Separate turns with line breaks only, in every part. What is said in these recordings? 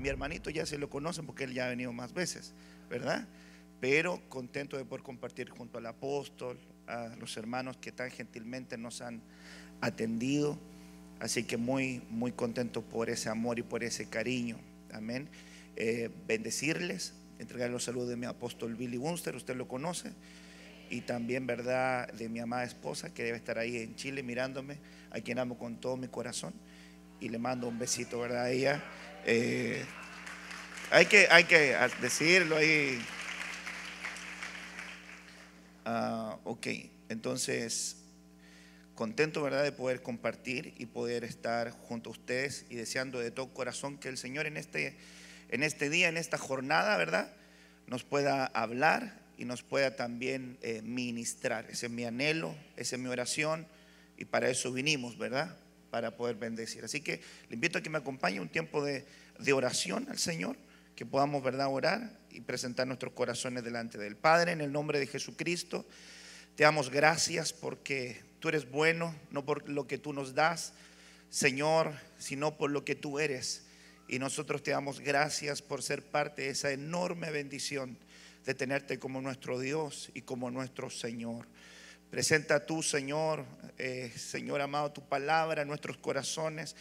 mi hermanito ya se lo conocen porque él ya ha venido más veces, ¿verdad? Pero contento de poder compartir junto al apóstol, a los hermanos que tan gentilmente nos han atendido. Así que muy, muy contento por ese amor y por ese cariño. Amén. Eh, bendecirles, entregar los saludos de mi apóstol Billy Wunster, usted lo conoce. Y también, ¿verdad?, de mi amada esposa que debe estar ahí en Chile mirándome, a quien amo con todo mi corazón. Y le mando un besito, ¿verdad?, a ella. Eh, hay, que, hay que decirlo ahí. Ah, ok, entonces contento, ¿verdad?, de poder compartir y poder estar junto a ustedes y deseando de todo corazón que el Señor en este, en este día, en esta jornada, ¿verdad?, nos pueda hablar y nos pueda también eh, ministrar. Ese es mi anhelo, esa es mi oración y para eso vinimos, ¿verdad?, para poder bendecir. Así que le invito a que me acompañe un tiempo de, de oración al Señor, que podamos, ¿verdad?, orar y presentar nuestros corazones delante del Padre en el nombre de Jesucristo. Te damos gracias porque tú eres bueno, no por lo que tú nos das, Señor, sino por lo que tú eres. Y nosotros te damos gracias por ser parte de esa enorme bendición de tenerte como nuestro Dios y como nuestro Señor. Presenta tú, Señor, eh, Señor amado, tu palabra en nuestros corazones,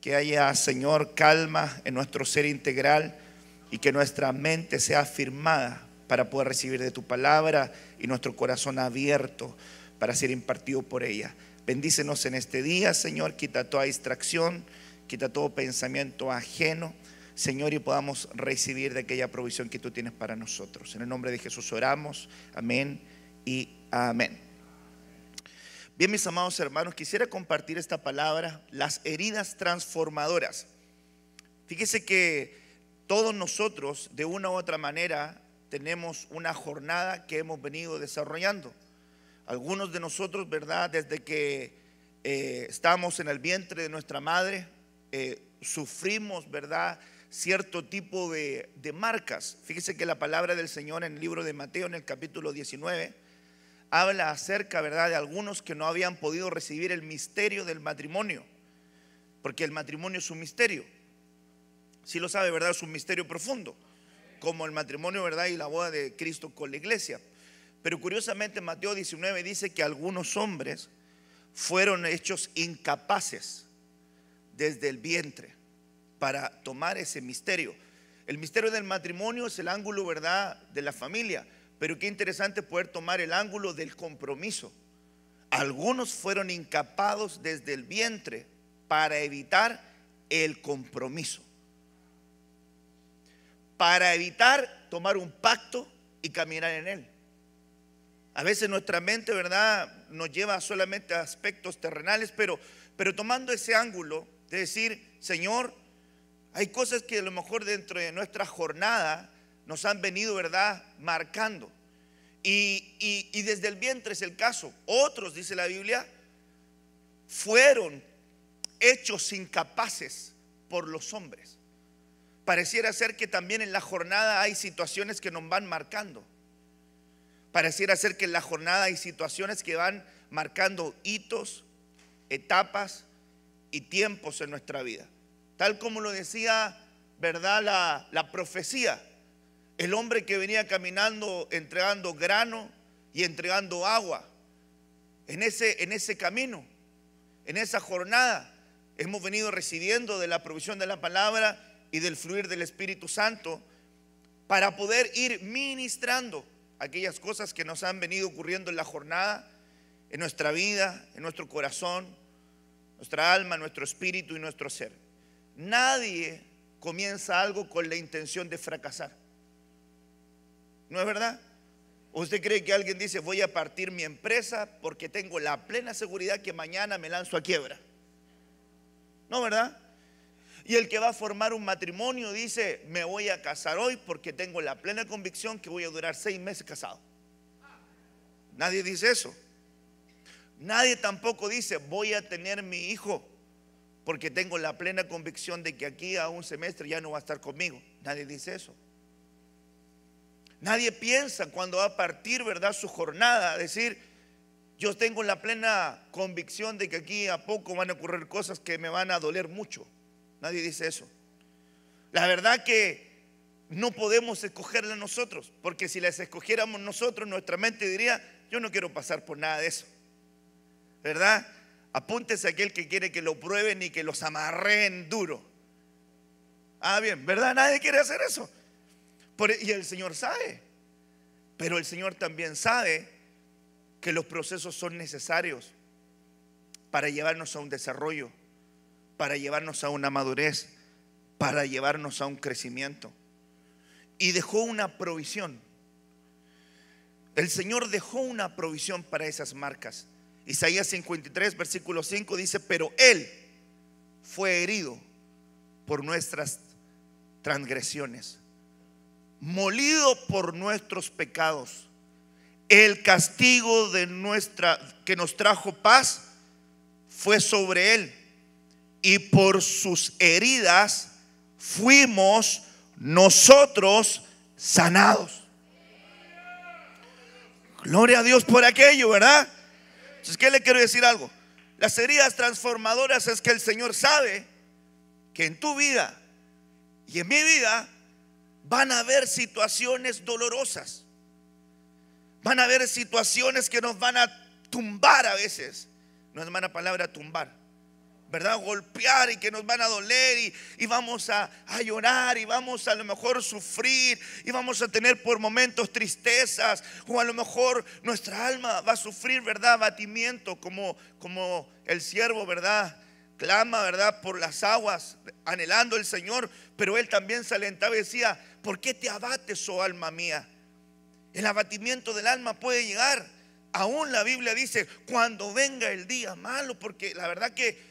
que haya, Señor, calma en nuestro ser integral y que nuestra mente sea afirmada para poder recibir de tu palabra y nuestro corazón abierto para ser impartido por ella. Bendícenos en este día, Señor, quita toda distracción, quita todo pensamiento ajeno, Señor, y podamos recibir de aquella provisión que tú tienes para nosotros. En el nombre de Jesús oramos, amén y amén. Bien, mis amados hermanos, quisiera compartir esta palabra, las heridas transformadoras. Fíjese que todos nosotros, de una u otra manera, tenemos una jornada que hemos venido desarrollando. Algunos de nosotros, ¿verdad? Desde que eh, estamos en el vientre de nuestra madre, eh, sufrimos, ¿verdad? Cierto tipo de, de marcas. Fíjese que la palabra del Señor en el libro de Mateo, en el capítulo 19, habla acerca, ¿verdad?, de algunos que no habían podido recibir el misterio del matrimonio, porque el matrimonio es un misterio. Si lo sabe, ¿verdad? Es un misterio profundo como el matrimonio, ¿verdad? Y la boda de Cristo con la iglesia. Pero curiosamente Mateo 19 dice que algunos hombres fueron hechos incapaces desde el vientre para tomar ese misterio. El misterio del matrimonio es el ángulo, ¿verdad?, de la familia. Pero qué interesante poder tomar el ángulo del compromiso. Algunos fueron incapados desde el vientre para evitar el compromiso para evitar tomar un pacto y caminar en él. A veces nuestra mente, ¿verdad?, nos lleva solamente a aspectos terrenales, pero, pero tomando ese ángulo de decir, Señor, hay cosas que a lo mejor dentro de nuestra jornada nos han venido, ¿verdad?, marcando. Y, y desde el vientre es el caso. Otros, dice la Biblia, fueron hechos incapaces por los hombres pareciera ser que también en la jornada hay situaciones que nos van marcando. Pareciera ser que en la jornada hay situaciones que van marcando hitos, etapas y tiempos en nuestra vida. Tal como lo decía, ¿verdad? La, la profecía. El hombre que venía caminando entregando grano y entregando agua. En ese, en ese camino, en esa jornada, hemos venido recibiendo de la provisión de la palabra y del fluir del Espíritu Santo para poder ir ministrando aquellas cosas que nos han venido ocurriendo en la jornada, en nuestra vida, en nuestro corazón, nuestra alma, nuestro espíritu y nuestro ser. Nadie comienza algo con la intención de fracasar. ¿No es verdad? ¿Usted cree que alguien dice voy a partir mi empresa porque tengo la plena seguridad que mañana me lanzo a quiebra? ¿No, verdad? Y el que va a formar un matrimonio dice, me voy a casar hoy porque tengo la plena convicción que voy a durar seis meses casado. Nadie dice eso. Nadie tampoco dice, voy a tener mi hijo porque tengo la plena convicción de que aquí a un semestre ya no va a estar conmigo. Nadie dice eso. Nadie piensa cuando va a partir, ¿verdad?, su jornada, decir, yo tengo la plena convicción de que aquí a poco van a ocurrir cosas que me van a doler mucho. Nadie dice eso. La verdad que no podemos escogerla nosotros, porque si las escogiéramos nosotros, nuestra mente diría, yo no quiero pasar por nada de eso. ¿Verdad? Apúntese a aquel que quiere que lo prueben y que los amarren duro. Ah, bien, ¿verdad? Nadie quiere hacer eso. y el Señor sabe. Pero el Señor también sabe que los procesos son necesarios para llevarnos a un desarrollo, para llevarnos a una madurez, para llevarnos a un crecimiento y dejó una provisión. El Señor dejó una provisión para esas marcas. Isaías 53, versículo 5 dice, pero Él fue herido por nuestras transgresiones, molido por nuestros pecados. El castigo de nuestra que nos trajo paz fue sobre él y por sus heridas fuimos nosotros sanados. Gloria a Dios por aquello, ¿verdad? Entonces, ¿qué le quiero decir algo? Las heridas transformadoras es que el Señor sabe que en tu vida y en mi vida van a haber situaciones dolorosas. Van a haber situaciones que nos van a tumbar a veces. No es mala palabra tumbar. ¿Verdad? Golpear y que nos van a doler y, vamos a, llorar y vamos a, lo mejor sufrir y vamos a tener por momentos tristezas o a lo mejor nuestra alma va a sufrir, ¿verdad? Batimiento como, como el siervo, ¿verdad? Clama, ¿verdad? Por las aguas, anhelando el Señor, pero él también se alentaba y decía, ¿por qué te abates, oh alma mía? El abatimiento del alma puede llegar. Aún la Biblia dice, cuando venga el día malo, porque la verdad que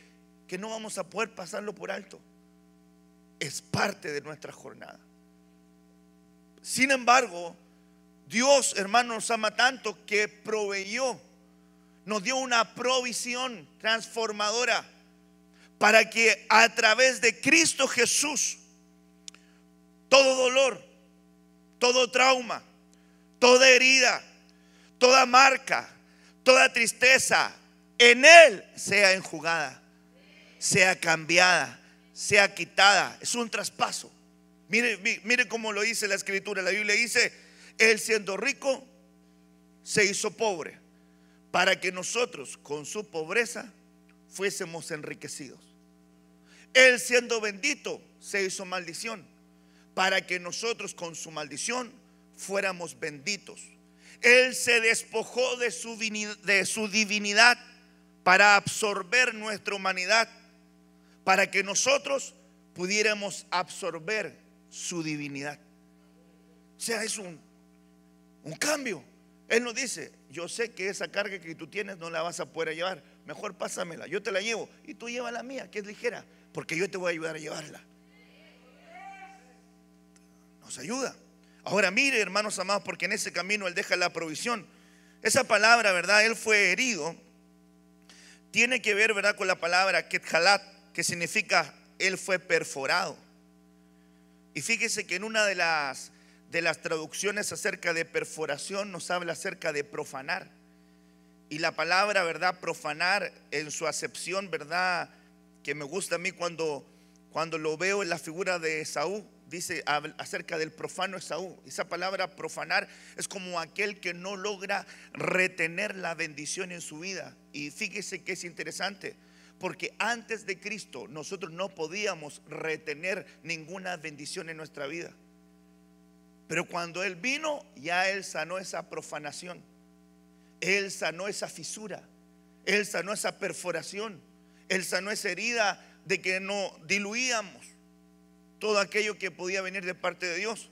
que no vamos a poder pasarlo por alto. Es parte de nuestra jornada. Sin embargo, Dios, hermanos, nos ama tanto que proveyó, nos dio una provisión transformadora para que a través de Cristo Jesús, todo dolor, todo trauma, toda herida, toda marca, toda tristeza, en Él sea enjugada sea cambiada, sea quitada. Es un traspaso. Mire, mire cómo lo dice la escritura. La Biblia dice, Él siendo rico, se hizo pobre, para que nosotros con su pobreza fuésemos enriquecidos. Él siendo bendito, se hizo maldición, para que nosotros con su maldición fuéramos benditos. Él se despojó de su, de su divinidad para absorber nuestra humanidad para que nosotros pudiéramos absorber su divinidad. O sea, es un, un cambio. Él nos dice, yo sé que esa carga que tú tienes no la vas a poder llevar. Mejor pásamela, yo te la llevo y tú lleva la mía, que es ligera, porque yo te voy a ayudar a llevarla. Nos ayuda. Ahora mire, hermanos amados, porque en ese camino Él deja la provisión. Esa palabra, ¿verdad? Él fue herido. Tiene que ver, ¿verdad? Con la palabra kethalat, que significa él fue perforado. Y fíjese que en una de las, de las traducciones acerca de perforación nos habla acerca de profanar. Y la palabra, ¿verdad? Profanar en su acepción, ¿verdad? Que me gusta a mí cuando, cuando lo veo en la figura de Esaú, dice acerca del profano Esaú. Esa palabra profanar es como aquel que no logra retener la bendición en su vida. Y fíjese que es interesante porque antes de Cristo nosotros no podíamos retener ninguna bendición en nuestra vida. Pero cuando Él vino, ya Él sanó esa profanación. Él sanó esa fisura. Él sanó esa perforación. Él sanó esa herida de que no diluíamos todo aquello que podía venir de parte de Dios.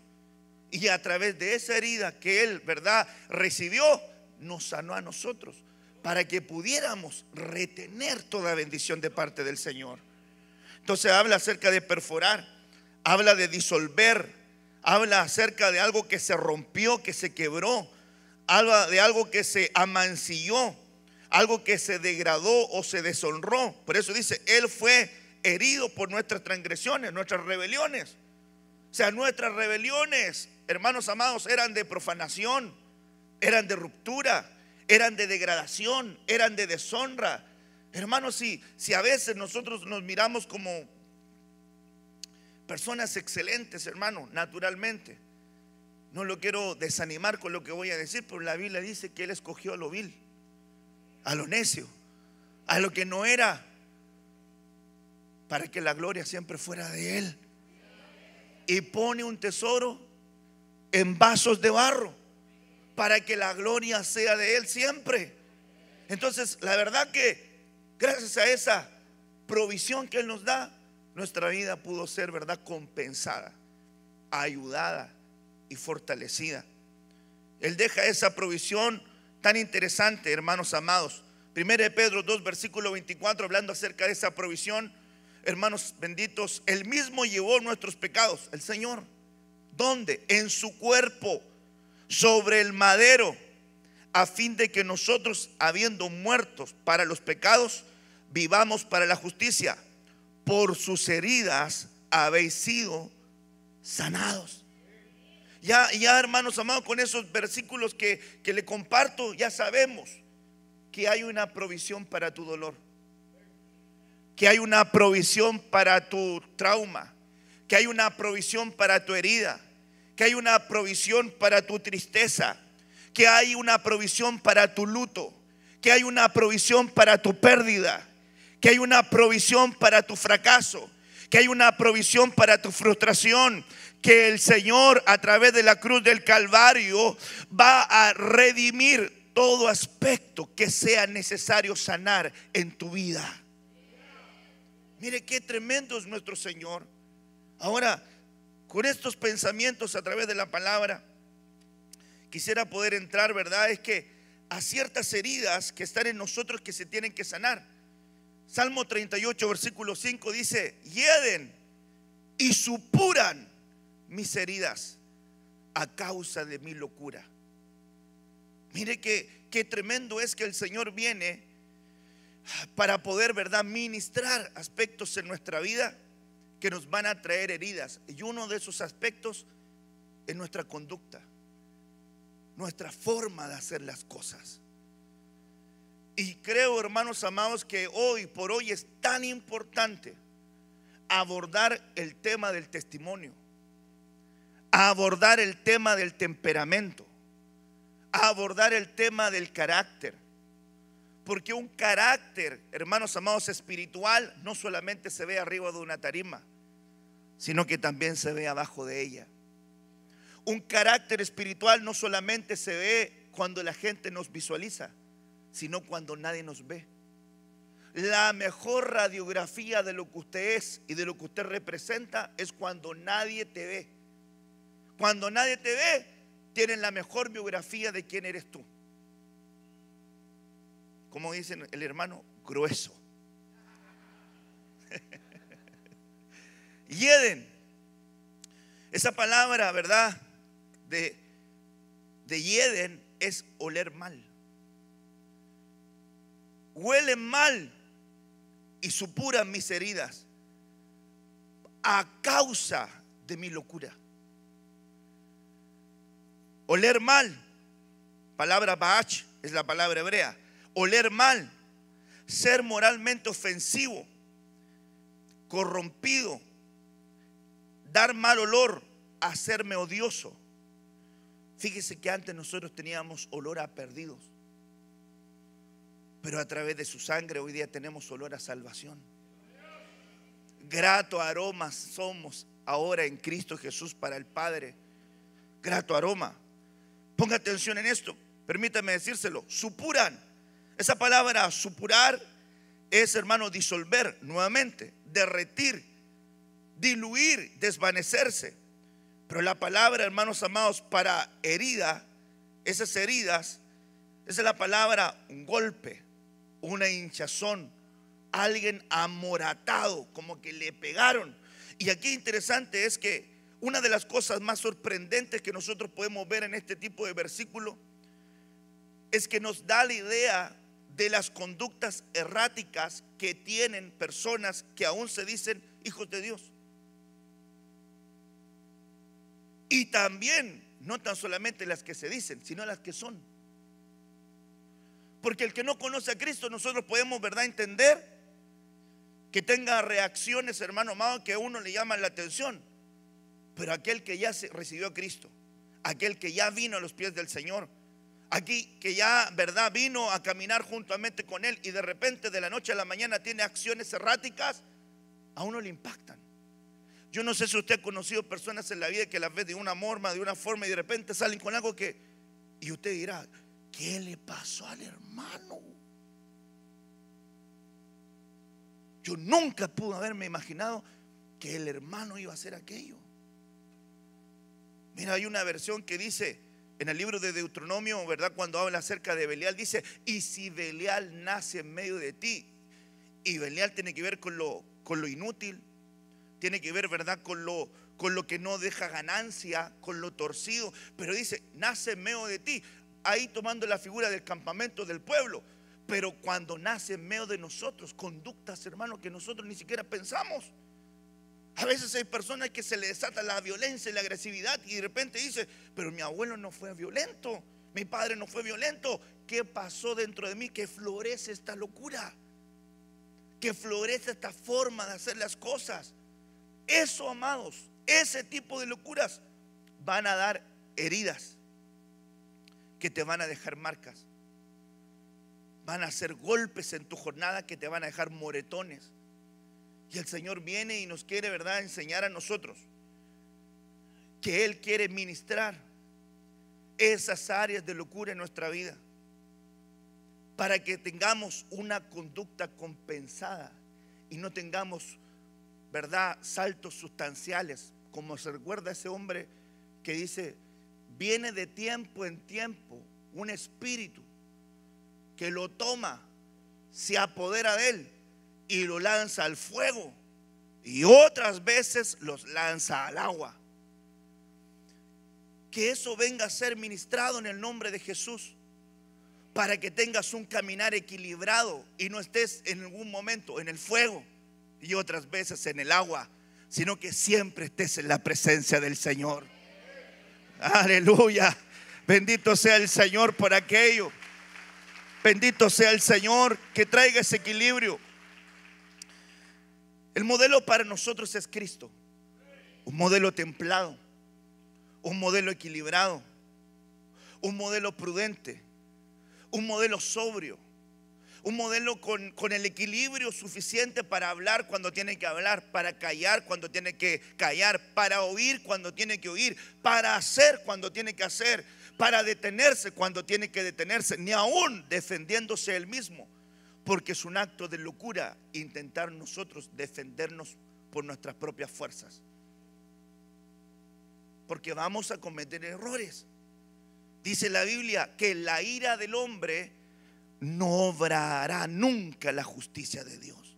Y a través de esa herida que Él, ¿verdad?, recibió, nos sanó a nosotros para que pudiéramos retener toda bendición de parte del Señor. Entonces habla acerca de perforar, habla de disolver, habla acerca de algo que se rompió, que se quebró, habla de algo que se amancilló, algo que se degradó o se deshonró. Por eso dice, Él fue herido por nuestras transgresiones, nuestras rebeliones. O sea, nuestras rebeliones, hermanos amados, eran de profanación, eran de ruptura, eran de degradación, eran de deshonra. Hermanos, si, si a veces nosotros nos miramos como personas excelentes, hermano, naturalmente. No lo quiero desanimar con lo que voy a decir, pero la Biblia dice que Él escogió a lo vil, a lo necio, a lo que no era, para que la gloria siempre fuera de Él. Y pone un tesoro en vasos de barro, para que la gloria sea de Él siempre. Entonces, la verdad que gracias a esa provisión que Él nos da, nuestra vida pudo ser, ¿verdad?, compensada, ayudada y fortalecida. Él deja esa provisión tan interesante, hermanos amados. Primero de Pedro 2, versículo 24, hablando acerca de esa provisión, hermanos benditos, Él mismo llevó nuestros pecados, el Señor. ¿Dónde? En su cuerpo, sobre el madero, a fin de que nosotros, habiendo muertos para los pecados, vivamos para la justicia por sus heridas habéis sido sanados. Ya, ya hermanos amados, con esos versículos que, que le comparto, ya sabemos que hay una provisión para tu dolor, que hay una provisión para tu trauma, que hay una provisión para tu herida, que hay una provisión para tu tristeza, que hay una provisión para tu luto, que hay una provisión para tu pérdida que hay una provisión para tu fracaso, que hay una provisión para tu frustración, que el Señor a través de la cruz del Calvario va a redimir todo aspecto que sea necesario sanar en tu vida. Mire qué tremendo es nuestro Señor. Ahora, con estos pensamientos a través de la palabra, quisiera poder entrar, ¿verdad? Es que a ciertas heridas que están en nosotros que se tienen que sanar. Salmo 38, versículo 5 dice, hieden y supuran mis heridas a causa de mi locura. Mire que tremendo es que el Señor viene para poder, ¿verdad?, ministrar aspectos en nuestra vida que nos van a traer heridas. Y uno de esos aspectos es nuestra conducta, nuestra forma de hacer las cosas. Y creo, hermanos amados, que hoy por hoy es tan importante abordar el tema del testimonio, abordar el tema del temperamento, abordar el tema del carácter. Porque un carácter, hermanos amados, espiritual no solamente se ve arriba de una tarima, sino que también se ve abajo de ella. Un carácter espiritual no solamente se ve cuando la gente nos visualiza, sino cuando nadie nos ve. La mejor radiografía de lo que usted es y de lo que usted representa es cuando nadie te ve. Cuando nadie te ve, tienen la mejor biografía de quién eres tú. Como dice el hermano, grueso. Yeden, esa palabra, ¿verdad? De, de Yeden es oler mal huelen mal y supuran mis heridas a causa de mi locura. Oler mal, palabra baach es la palabra hebrea. Oler mal, ser moralmente ofensivo, corrompido, dar mal olor, hacerme odioso. Fíjese que antes nosotros teníamos olor a perdidos pero a través de su sangre hoy día tenemos olor a salvación. Grato aroma somos ahora en Cristo Jesús para el Padre. Grato aroma. Ponga atención en esto. Permítame decírselo. Supuran. Esa palabra supurar es, hermano, disolver nuevamente, derretir, diluir, desvanecerse. Pero la palabra, hermanos amados, para herida, esas heridas, esa es la palabra un golpe, una hinchazón, alguien amoratado, como que le pegaron. Y aquí interesante es que una de las cosas más sorprendentes que nosotros podemos ver en este tipo de versículo es que nos da la idea de las conductas erráticas que tienen personas que aún se dicen hijos de Dios. Y también, no tan solamente las que se dicen, sino las que son. Porque el que no conoce a Cristo, nosotros podemos, ¿verdad?, entender que tenga reacciones, hermano amado, que a uno le llaman la atención. Pero aquel que ya recibió a Cristo, aquel que ya vino a los pies del Señor, aquí que ya, ¿verdad? Vino a caminar juntamente con Él y de repente de la noche a la mañana tiene acciones erráticas, a uno le impactan. Yo no sé si usted ha conocido personas en la vida que las ve de una forma, de una forma y de repente salen con algo que, y usted dirá, ¿qué le pasó al hermano? Yo nunca pude haberme imaginado que el hermano iba a hacer aquello. Mira, hay una versión que dice en el libro de Deuteronomio, ¿verdad? Cuando habla acerca de Belial, dice, y si Belial nace en medio de ti, y Belial tiene que ver con lo, con lo inútil, tiene que ver, ¿verdad? Con lo, con lo que no deja ganancia, con lo torcido, pero dice, nace en medio de ti, ahí tomando la figura del campamento del pueblo, pero cuando nace en medio de nosotros, conductas, hermanos, que nosotros ni siquiera pensamos. A veces hay personas que se le desata la violencia y la agresividad y de repente dice, pero mi abuelo no fue violento, mi padre no fue violento. ¿Qué pasó dentro de mí? Que florece esta locura, que florece esta forma de hacer las cosas. Eso, amados, ese tipo de locuras van a dar heridas que te van a dejar marcas van a ser golpes en tu jornada que te van a dejar moretones. Y el Señor viene y nos quiere, ¿verdad?, enseñar a nosotros que Él quiere ministrar esas áreas de locura en nuestra vida para que tengamos una conducta compensada y no tengamos, ¿verdad?, saltos sustanciales, como se recuerda ese hombre que dice, viene de tiempo en tiempo un espíritu que lo toma, se apodera de él y lo lanza al fuego. Y otras veces los lanza al agua. Que eso venga a ser ministrado en el nombre de Jesús. Para que tengas un caminar equilibrado y no estés en ningún momento en el fuego y otras veces en el agua, sino que siempre estés en la presencia del Señor. Aleluya. Bendito sea el Señor por aquello. Bendito sea el Señor que traiga ese equilibrio. El modelo para nosotros es Cristo. Un modelo templado, un modelo equilibrado, un modelo prudente, un modelo sobrio, un modelo con, el equilibrio suficiente para hablar cuando tiene que hablar, para callar cuando tiene que callar, para oír cuando tiene que oír, para hacer cuando tiene que hacer, para detenerse cuando tiene que detenerse, ni aún defendiéndose él mismo, porque es un acto de locura intentar nosotros defendernos por nuestras propias fuerzas. Porque vamos a cometer errores. Dice la Biblia que la ira del hombre no obrará nunca la justicia de Dios.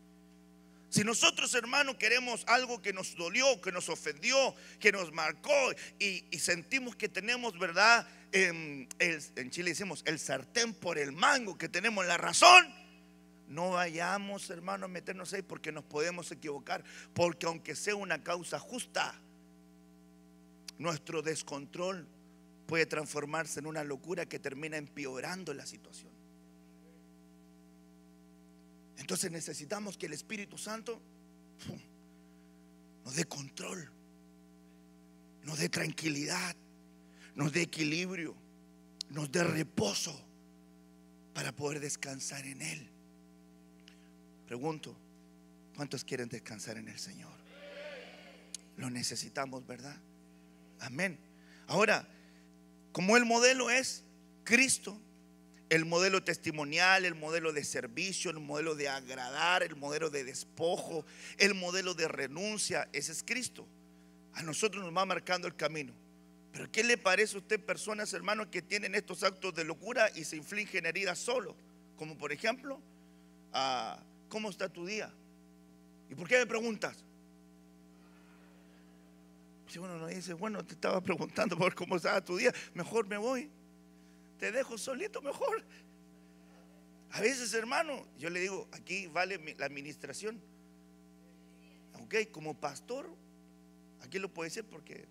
Si nosotros, hermanos, queremos algo que nos dolió, que nos ofendió, que nos marcó y, sentimos que tenemos, ¿verdad? En, en Chile decimos el sartén por el mango, que tenemos la razón. No vayamos, hermanos, a meternos ahí porque nos podemos equivocar. Porque aunque sea una causa justa, nuestro descontrol puede transformarse en una locura que termina empeorando la situación. Entonces necesitamos que el Espíritu Santo nos dé control, nos dé tranquilidad, nos dé equilibrio, nos dé reposo para poder descansar en Él. Pregunto, ¿cuántos quieren descansar en el Señor? Lo necesitamos, ¿verdad? Amén. Ahora, como el modelo es Cristo, el modelo testimonial, el modelo de servicio, el modelo de agradar, el modelo de despojo, el modelo de renuncia, ese es Cristo. A nosotros nos va marcando el camino. Pero ¿qué le parece a usted personas, hermanos, que tienen estos actos de locura y se infligen heridas solo? Como por ejemplo, ah, ¿cómo está tu día? ¿Y por qué me preguntas? Si uno no dice, bueno, te estaba preguntando por cómo estaba tu día, mejor me voy te dejo solito mejor. A veces, hermano, yo le digo, aquí vale la administración. Ok, como pastor, aquí lo puede decir porque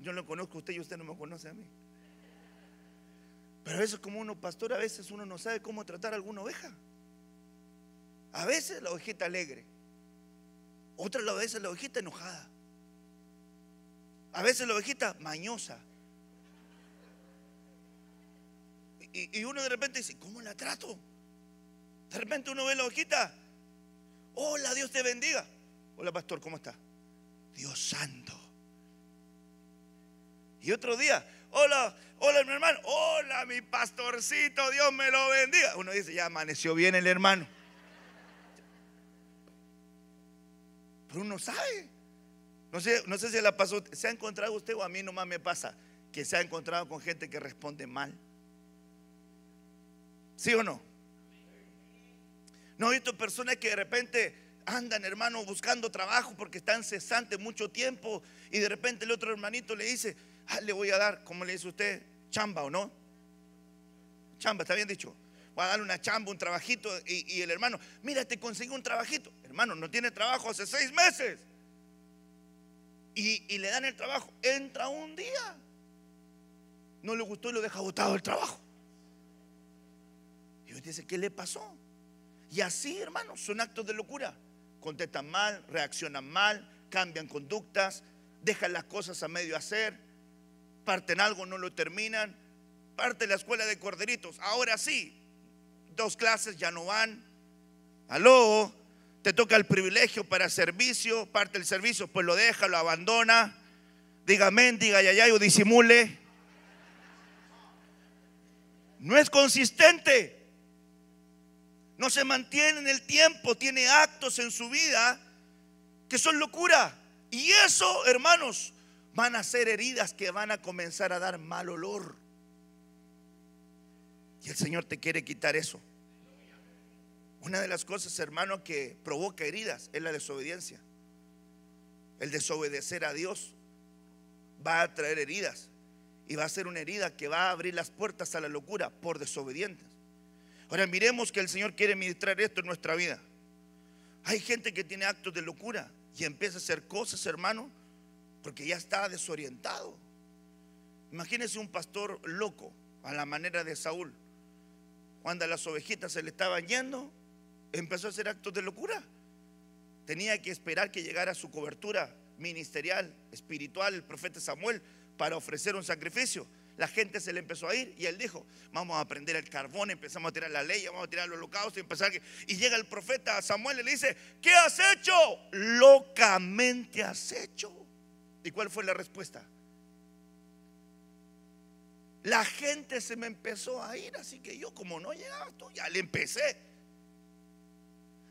yo lo conozco a usted y usted no me conoce a mí. Pero a veces como uno pastor, a veces uno no sabe cómo tratar a alguna oveja. A veces la ovejita alegre. Otra la veces la ovejita enojada. A veces la ovejita mañosa. Y, y, uno de repente dice, ¿cómo la trato? De repente uno ve la ovejita. Hola, Dios te bendiga. Hola, pastor, ¿cómo está? Dios santo. Y otro día, hola, hola mi hermano, hola mi pastorcito, Dios me lo bendiga. Uno dice, ya amaneció bien el hermano. Pero uno sabe. No sé, no sé si la pasó, se ha encontrado usted o a mí nomás me pasa que se ha encontrado con gente que responde mal. ¿Sí o no? No he visto personas que de repente andan, hermano, buscando trabajo porque están cesantes mucho tiempo y de repente el otro hermanito le dice, ah, le voy a dar, como le dice usted, chamba o no. Chamba, está bien dicho. Voy a darle una chamba, un trabajito y, el hermano, mira, te conseguí un trabajito. Hermano, no tiene trabajo hace seis meses. Y, y le dan el trabajo. Entra un día. No le gustó y lo deja botado el trabajo. Y usted dice, ¿qué le pasó? Y así, hermanos, son actos de locura. Contestan mal, reaccionan mal, cambian conductas, dejan las cosas a medio hacer, parten algo, no lo terminan, parte la escuela de corderitos. Ahora sí, dos clases ya no van. Aló, te toca el privilegio para servicio, parte el servicio, pues lo deja, lo abandona. Diga amén, diga yayay o disimule. No es consistente no se mantiene en el tiempo, tiene actos en su vida que son locura. Y eso, hermanos, van a ser heridas que van a comenzar a dar mal olor. Y el Señor te quiere quitar eso. Una de las cosas, hermano, que provoca heridas es la desobediencia. El desobedecer a Dios va a traer heridas. Y va a ser una herida que va a abrir las puertas a la locura por desobedientes. Ahora miremos que el Señor quiere ministrar esto en nuestra vida. Hay gente que tiene actos de locura y empieza a hacer cosas, hermano, porque ya está desorientado. Imagínese un pastor loco a la manera de Saúl. Cuando las ovejitas se le estaban yendo, empezó a hacer actos de locura. Tenía que esperar que llegara su cobertura ministerial, espiritual, el profeta Samuel, para ofrecer un sacrificio la gente se le empezó a ir y él dijo, vamos a prender el carbón, empezamos a tirar la ley, vamos a tirar los holocaustos y. Y llega el profeta Samuel y le dice, ¿qué has hecho? Locamente has hecho. ¿Y cuál fue la respuesta? La gente se me empezó a ir, así que yo como no llegaba, ya le empecé.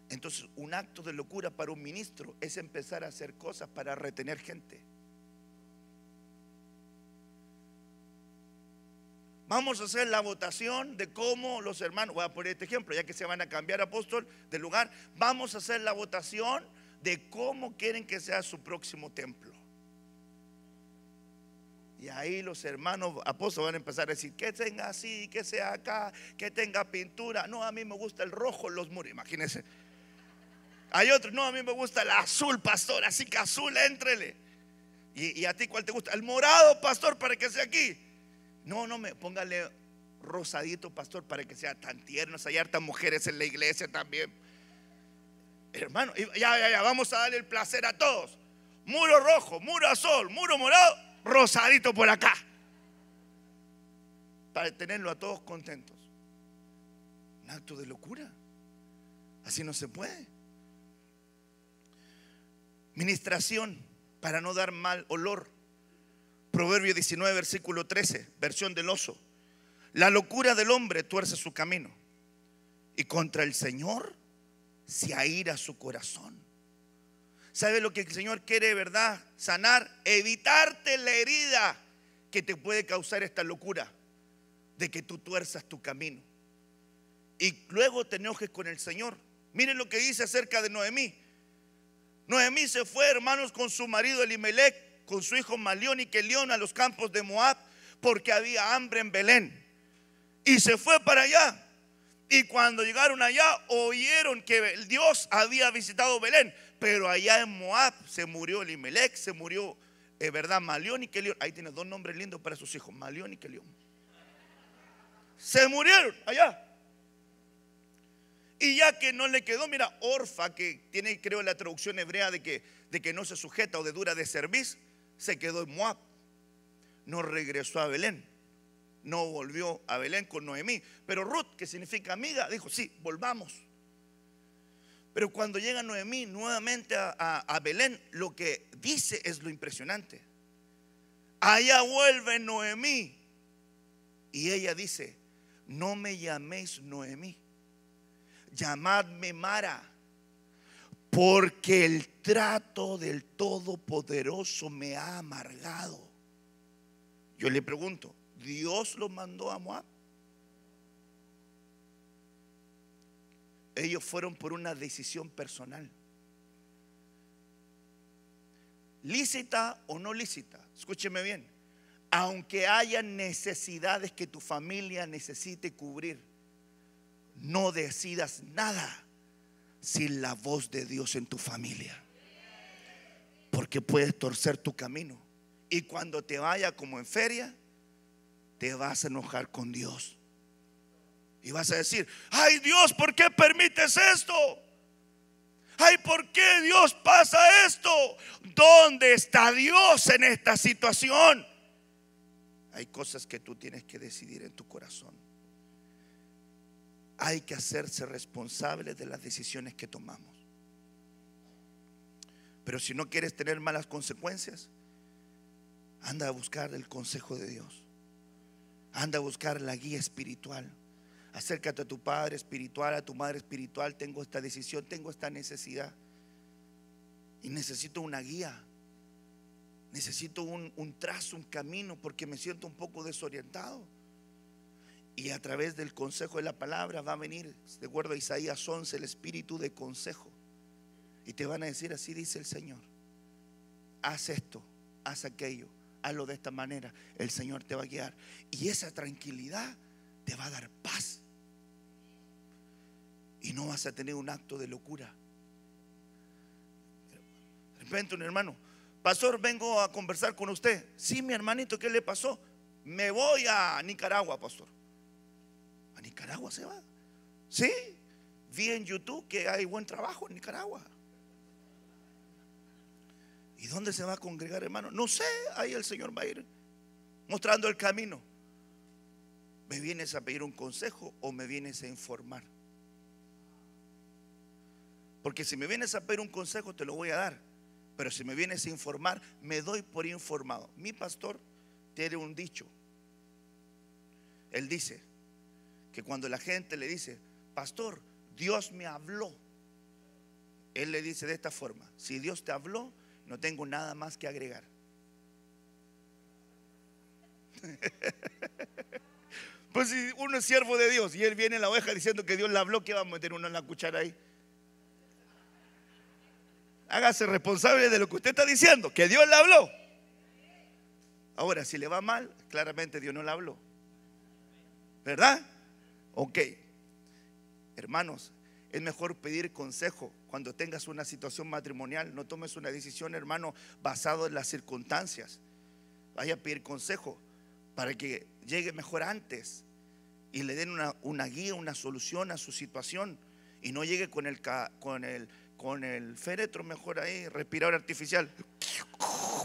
Entonces, un acto de locura para un ministro es empezar a hacer cosas para retener gente. Vamos a hacer la votación de cómo los hermanos, voy a poner este ejemplo, ya que se van a cambiar apóstol de lugar, vamos a hacer la votación de cómo quieren que sea su próximo templo. Y ahí los hermanos apóstoles van a empezar a decir, que tenga así, que sea acá, que tenga pintura. No, a mí me gusta el rojo los muros, imagínense. Hay otros, no, a mí me gusta el azul, pastor, así que azul, éntrele. Y, a ti, ¿cuál te gusta? El morado, pastor, para que sea aquí. No, no me póngale rosadito, pastor, para que sea tan tierno. Hay hartas mujeres en la iglesia también. Hermano, ya, ya, ya, vamos a darle el placer a todos. Muro rojo, muro azul, muro morado, rosadito por acá. Para tenerlo a todos contentos. Un acto de locura. Así no se puede. Ministración para no dar mal olor. Proverbio 19, versículo 13, versión del oso. La locura del hombre tuerce su camino y contra el Señor se aira su corazón. ¿Sabe lo que el Señor quiere, verdad? Sanar, evitarte la herida que te puede causar esta locura de que tú tuerzas tu camino. Y luego te enojes con el Señor. Miren lo que dice acerca de Noemí. Noemí se fue, hermanos, con su marido Elimelech con su hijo Malión y Kelión a los campos de Moab porque había hambre en Belén. Y se fue para allá. Y cuando llegaron allá, oyeron que Dios había visitado Belén. Pero allá en Moab se murió Elimelech, se murió, es verdad, Malión y Kelión. Ahí tiene dos nombres lindos para sus hijos, Malión y Kelión. Se murieron allá. Y ya que no le quedó, mira, Orfa, que tiene creo la traducción hebrea de que, de que no se sujeta o de dura de servicio, se quedó en Moab. No regresó a Belén. No volvió a Belén con Noemí. Pero Ruth, que significa amiga, dijo, sí, volvamos. Pero cuando llega Noemí nuevamente a, a Belén, lo que dice es lo impresionante. Allá vuelve Noemí. Y ella dice, no me llaméis Noemí llamadme Mara, porque el trato del Todopoderoso me ha amargado. Yo le pregunto, ¿Dios lo mandó a Moab? Ellos fueron por una decisión personal. Lícita o no lícita, escúcheme bien. Aunque haya necesidades que tu familia necesite cubrir, no decidas nada sin la voz de Dios en tu familia. Porque puedes torcer tu camino. Y cuando te vaya como en feria, te vas a enojar con Dios. Y vas a decir, ay Dios, ¿por qué permites esto? Ay, ¿por qué Dios pasa esto? ¿Dónde está Dios en esta situación? Hay cosas que tú tienes que decidir en tu corazón hay que hacerse responsable de las decisiones que tomamos. Pero si no quieres tener malas consecuencias, anda a buscar el consejo de Dios. Anda a buscar la guía espiritual. Acércate a tu padre espiritual, a tu madre espiritual. Tengo esta decisión, tengo esta necesidad. Y necesito una guía. Necesito un, un trazo, un camino, porque me siento un poco desorientado. Y a través del consejo de la palabra va a venir, de acuerdo a Isaías 11, el espíritu de consejo. Y te van a decir, así dice el Señor. Haz esto, haz aquello, hazlo de esta manera. El Señor te va a guiar. Y esa tranquilidad te va a dar paz. Y no vas a tener un acto de locura. De repente un hermano, pastor, vengo a conversar con usted. Sí, mi hermanito, ¿qué le pasó? Me voy a Nicaragua, pastor. Nicaragua se va. Sí, vi en YouTube que hay buen trabajo en Nicaragua. ¿Y dónde se va a congregar, hermano? No sé, ahí el Señor va a ir mostrando el camino. ¿Me vienes a pedir un consejo o me vienes a informar? Porque si me vienes a pedir un consejo, te lo voy a dar. Pero si me vienes a informar, me doy por informado. Mi pastor tiene un dicho. Él dice, que cuando la gente le dice, pastor, Dios me habló, él le dice de esta forma, si Dios te habló, no tengo nada más que agregar. pues si uno es siervo de Dios y él viene en la oveja diciendo que Dios le habló, ¿qué va a meter uno en la cuchara ahí? Hágase responsable de lo que usted está diciendo, que Dios le habló. Ahora, si le va mal, claramente Dios no le habló. ¿Verdad? Ok, hermanos, es mejor pedir consejo cuando tengas una situación matrimonial. No tomes una decisión, hermano, basado en las circunstancias. Vaya a pedir consejo para que llegue mejor antes y le den una, guía, una solución a su situación y no llegue con el, con el, féretro mejor ahí, respirador artificial.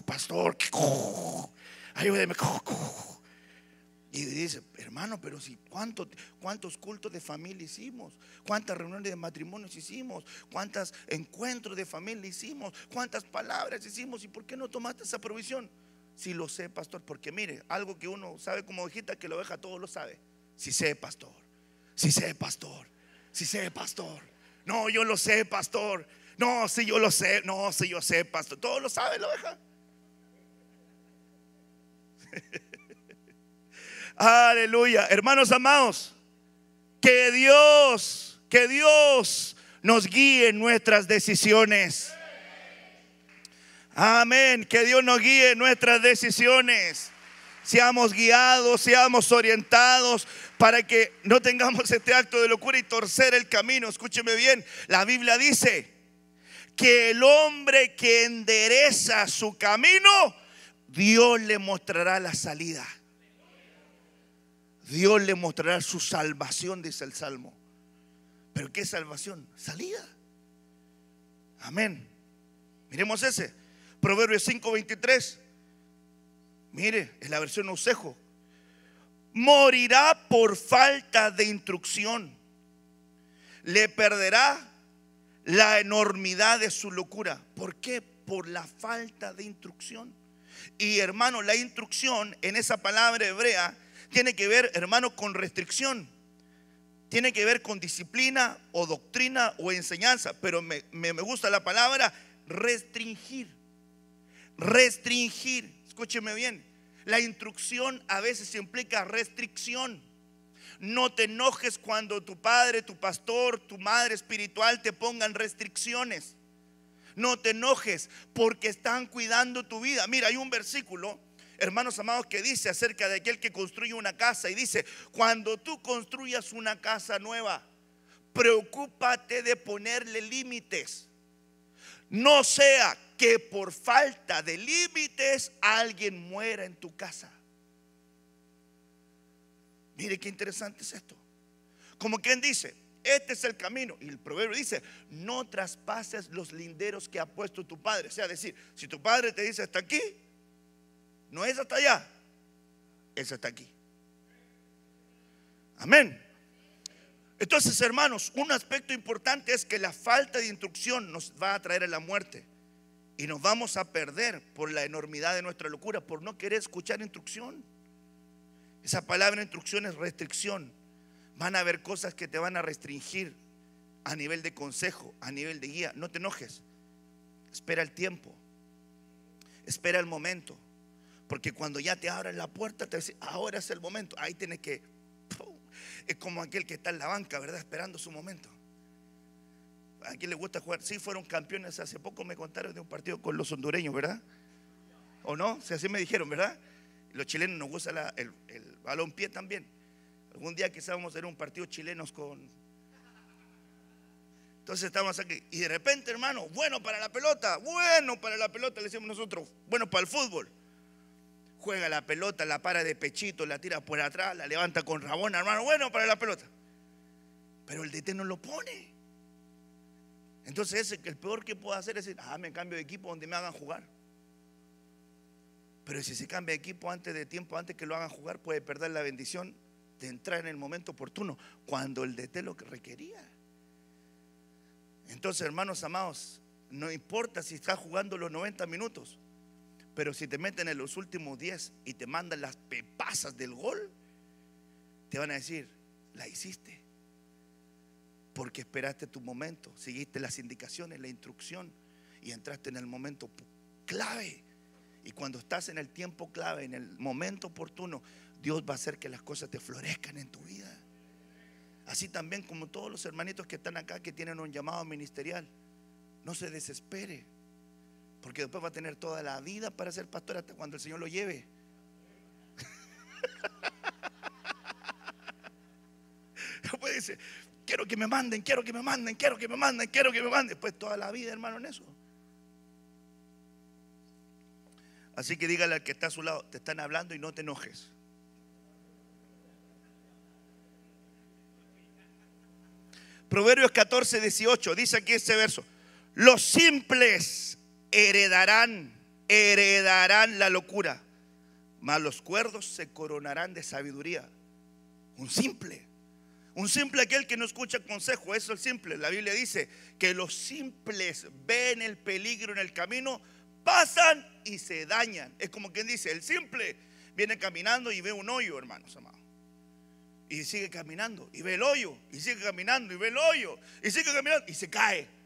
Pastor, ayúdeme. Y dice, hermano, pero si cuánto, cuántos cultos de familia hicimos, cuántas reuniones de matrimonios hicimos, cuántos encuentros de familia hicimos, cuántas palabras hicimos, ¿y por qué no tomaste esa provisión? Si lo sé, pastor, porque mire, algo que uno sabe como ovejita, que la oveja todo lo sabe. Si sé, pastor, si sé, pastor, si sé, pastor. No, yo lo sé, pastor. No, si yo lo sé, no, si yo sé, pastor. Todo lo sabe la oveja. Aleluya. Hermanos amados, que Dios, que Dios nos guíe en nuestras decisiones. Amén. Que Dios nos guíe en nuestras decisiones. Seamos guiados, seamos orientados para que no tengamos este acto de locura y torcer el camino. Escúcheme bien, la Biblia dice que el hombre que endereza su camino, Dios le mostrará la salida. Dios le mostrará su salvación, dice el Salmo. Pero ¿qué salvación? Salida. Amén. Miremos ese. Proverbios 5:23. Mire, es la versión Osejo. Morirá por falta de instrucción. Le perderá la enormidad de su locura. ¿Por qué? Por la falta de instrucción. Y hermano, la instrucción en esa palabra hebrea tiene que ver, hermano, con restricción. Tiene que ver con disciplina o doctrina o enseñanza. Pero me, me, gusta la palabra restringir. Restringir. Escúcheme bien. La instrucción a veces implica restricción. No te enojes cuando tu padre, tu pastor, tu madre espiritual te pongan restricciones. No te enojes porque están cuidando tu vida. Mira, hay un versículo, hermanos amados, que dice acerca de aquel que construye una casa y dice, cuando tú construyas una casa nueva, preocúpate de ponerle límites. No sea que por falta de límites alguien muera en tu casa. Mire qué interesante es esto. Como quien dice, este es el camino. Y el proverbio dice, no traspases los linderos que ha puesto tu padre. O sea, decir, si tu padre te dice hasta aquí, no es hasta allá, es hasta aquí. Amén. Entonces, hermanos, un aspecto importante es que la falta de instrucción nos va a traer a la muerte. Y nos vamos a perder por la enormidad de nuestra locura, por no querer escuchar instrucción. Esa palabra instrucción es restricción. Van a haber cosas que te van a restringir a nivel de consejo, a nivel de guía. No te enojes. Espera el tiempo. Espera el momento. Porque cuando ya te abran la puerta, te dicen, ahora es el momento. Ahí tienes que... Es como aquel que está en la banca, ¿verdad? Esperando su momento. ¿A quién le gusta jugar? Sí, fueron campeones. Hace poco me contaron de un partido con los hondureños, ¿verdad? ¿O no? Si así me dijeron, ¿verdad? Los chilenos nos gusta el, el balón pie también. Algún día quizás vamos a hacer un partido chilenos con... Entonces estamos aquí. Y de repente, hermano, bueno para la pelota, bueno para la pelota, le decimos nosotros, bueno para el fútbol. Juega la pelota, la para de pechito, la tira por atrás, la levanta con rabona, hermano, bueno para la pelota. Pero el DT no lo pone. Entonces el peor que puedo hacer es decir, ah, me cambio de equipo donde me hagan jugar. Pero si se cambia de equipo antes de tiempo, antes que lo hagan jugar, puede perder la bendición de entrar en el momento oportuno, cuando el DT lo que requería. Entonces, hermanos amados, no importa si estás jugando los 90 minutos, pero si te meten en los últimos 10 y te mandan las pepasas del gol, te van a decir, la hiciste. Porque esperaste tu momento, seguiste las indicaciones, la instrucción y entraste en el momento clave. Y cuando estás en el tiempo clave, en el momento oportuno, Dios va a hacer que las cosas te florezcan en tu vida. Así también como todos los hermanitos que están acá que tienen un llamado ministerial, no se desespere, porque después va a tener toda la vida para ser pastor hasta cuando el Señor lo lleve. Después dice, quiero que me manden, quiero que me manden, quiero que me manden, quiero que me manden. Pues toda la vida, hermano, en eso. Así que dígale al que está a su lado, te están hablando y no te enojes. Proverbios 14, 18, dice aquí este verso, los simples heredarán, heredarán la locura, mas los cuerdos se coronarán de sabiduría. Un simple, un simple aquel que no escucha consejo, eso es simple. La Biblia dice que los simples ven el peligro en el camino, pasan y se dañan. Es como quien dice, el simple viene caminando y ve un hoyo, hermanos amados. Y sigue caminando y ve el hoyo, y sigue caminando y ve el hoyo, y sigue caminando y se cae.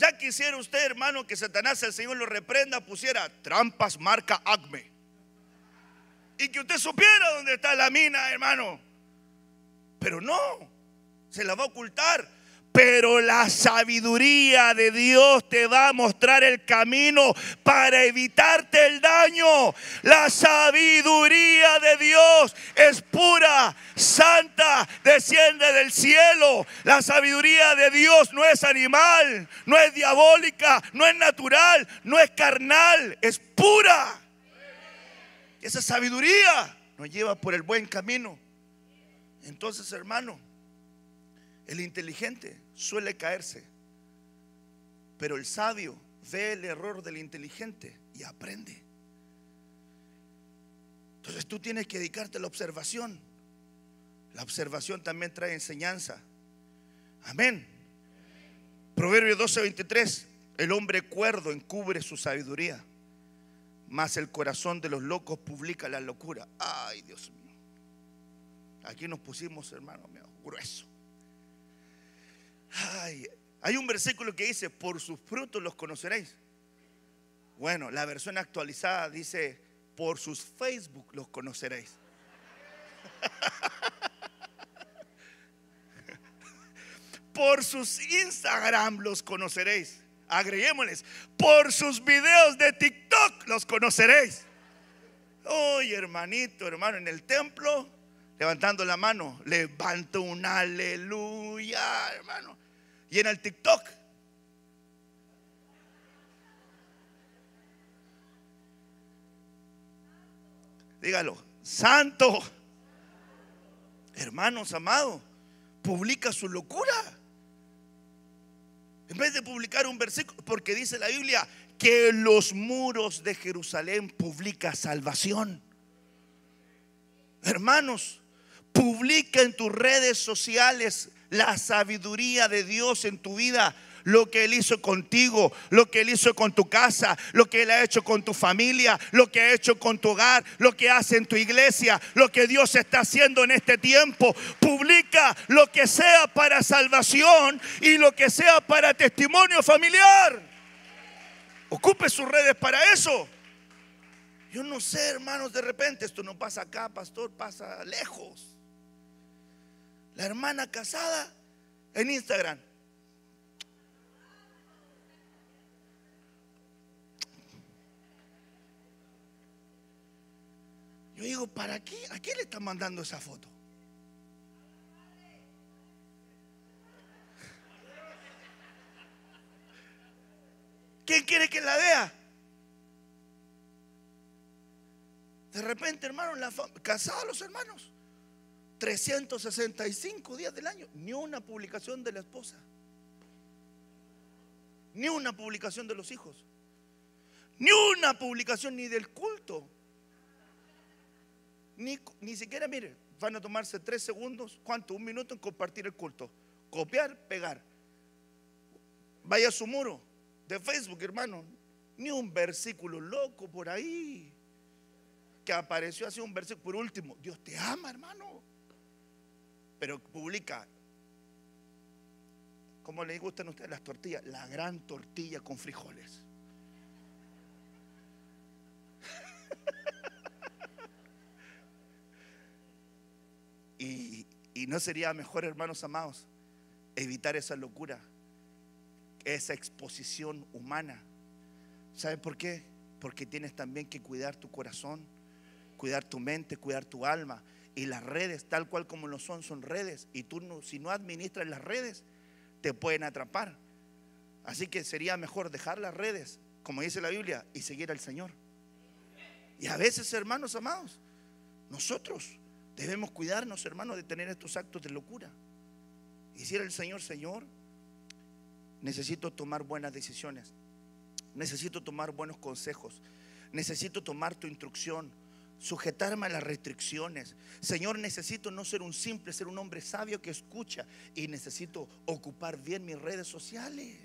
Ya quisiera usted, hermano, que Satanás, el Señor lo reprenda, pusiera trampas marca Acme. Y que usted supiera dónde está la mina, hermano. Pero no, se la va a ocultar pero la sabiduría de Dios te va a mostrar el camino para evitarte el daño. La sabiduría de Dios es pura, santa, desciende del cielo. La sabiduría de Dios no es animal, no es diabólica, no es natural, no es carnal, es pura. Esa sabiduría nos lleva por el buen camino. Entonces, hermano, El inteligente suele caerse, pero el sabio ve el error del inteligente y aprende. Entonces tú tienes que dedicarte a la observación. La observación también trae enseñanza. Amén. Proverbio 12:23. El hombre cuerdo encubre su sabiduría, mas el corazón de los locos publica la locura. Ay, Dios mío. Aquí nos pusimos, hermano mío, grueso. Ay, hay un versículo que dice, por sus frutos los conoceréis. Bueno, la versión actualizada dice, por sus Facebook los conoceréis. por sus Instagram los conoceréis. Agreguémosles, por sus videos de TikTok los conoceréis. Oye, hermanito, hermano, en el templo, levantando la mano, levanto un aleluya, hermano. Y en el TikTok, Dígalo, santo. Hermanos amados, publica su locura. En vez de publicar un versículo, porque dice la Biblia que los muros de Jerusalén publica salvación. Hermanos, publica en tus redes sociales la sabiduría de Dios en tu vida lo que Él hizo contigo, lo que Él hizo con tu casa, lo que Él ha hecho con tu familia, lo que ha hecho con tu hogar, lo que hace en tu iglesia, lo que Dios está haciendo en este tiempo. Publica lo que sea para salvación y lo que sea para testimonio familiar. Ocupe sus redes para eso. Yo no sé, hermanos, de repente esto no pasa acá, pastor, pasa lejos. La hermana casada en Instagram Yo digo, ¿para qué? ¿A quién le están mandando esa foto? ¿Quién quiere que la vea? De repente, hermano, la casados los hermanos. 365 días del año. Ni una publicación de la esposa. Ni una publicación de los hijos. Ni una publicación ni del culto. Ni, siquiera, mire, van a tomarse tres segundos, ¿cuánto? Un minuto en compartir el culto. Copiar, pegar. Vaya a su muro de Facebook, hermano. Ni un versículo loco por ahí. Que apareció así un versículo. Por último, Dios te ama, hermano. Pero publica, ¿cómo le gustan a ustedes las tortillas? La gran tortilla con frijoles. Y, no sería mejor, hermanos amados, evitar esa locura, esa exposición humana. ¿Sabe por qué? Porque tienes también que cuidar tu corazón, cuidar tu mente, cuidar tu alma. Y las redes, tal cual como lo son, son redes. Y tú, no, si no administras las redes, te pueden atrapar. Así que sería mejor dejar las redes, como dice la Biblia, y seguir al Señor. Y a veces, hermanos amados, nosotros Debemos cuidarnos, hermanos, de tener estos actos de locura. Hiciera el Señor, Señor, necesito tomar buenas decisiones. Necesito tomar buenos consejos. Necesito tomar tu instrucción. Sujetarme a las restricciones. Señor, necesito no ser un simple, ser un hombre sabio que escucha. Y necesito ocupar bien mis redes sociales.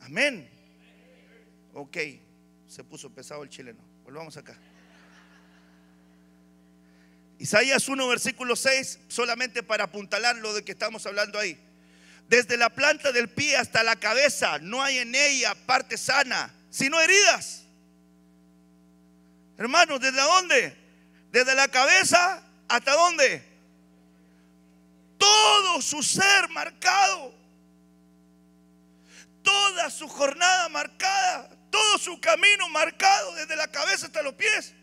Amén. Ok, se puso pesado el chileno. Volvamos acá. Isaías 1, versículo 6, solamente para apuntalar lo de que estamos hablando ahí. Desde la planta del pie hasta la cabeza no hay en ella parte sana, sino heridas. Hermanos, ¿desde dónde? Desde la cabeza hasta dónde? Todo su ser marcado. Toda su jornada marcada. Todo su camino marcado desde la cabeza hasta los pies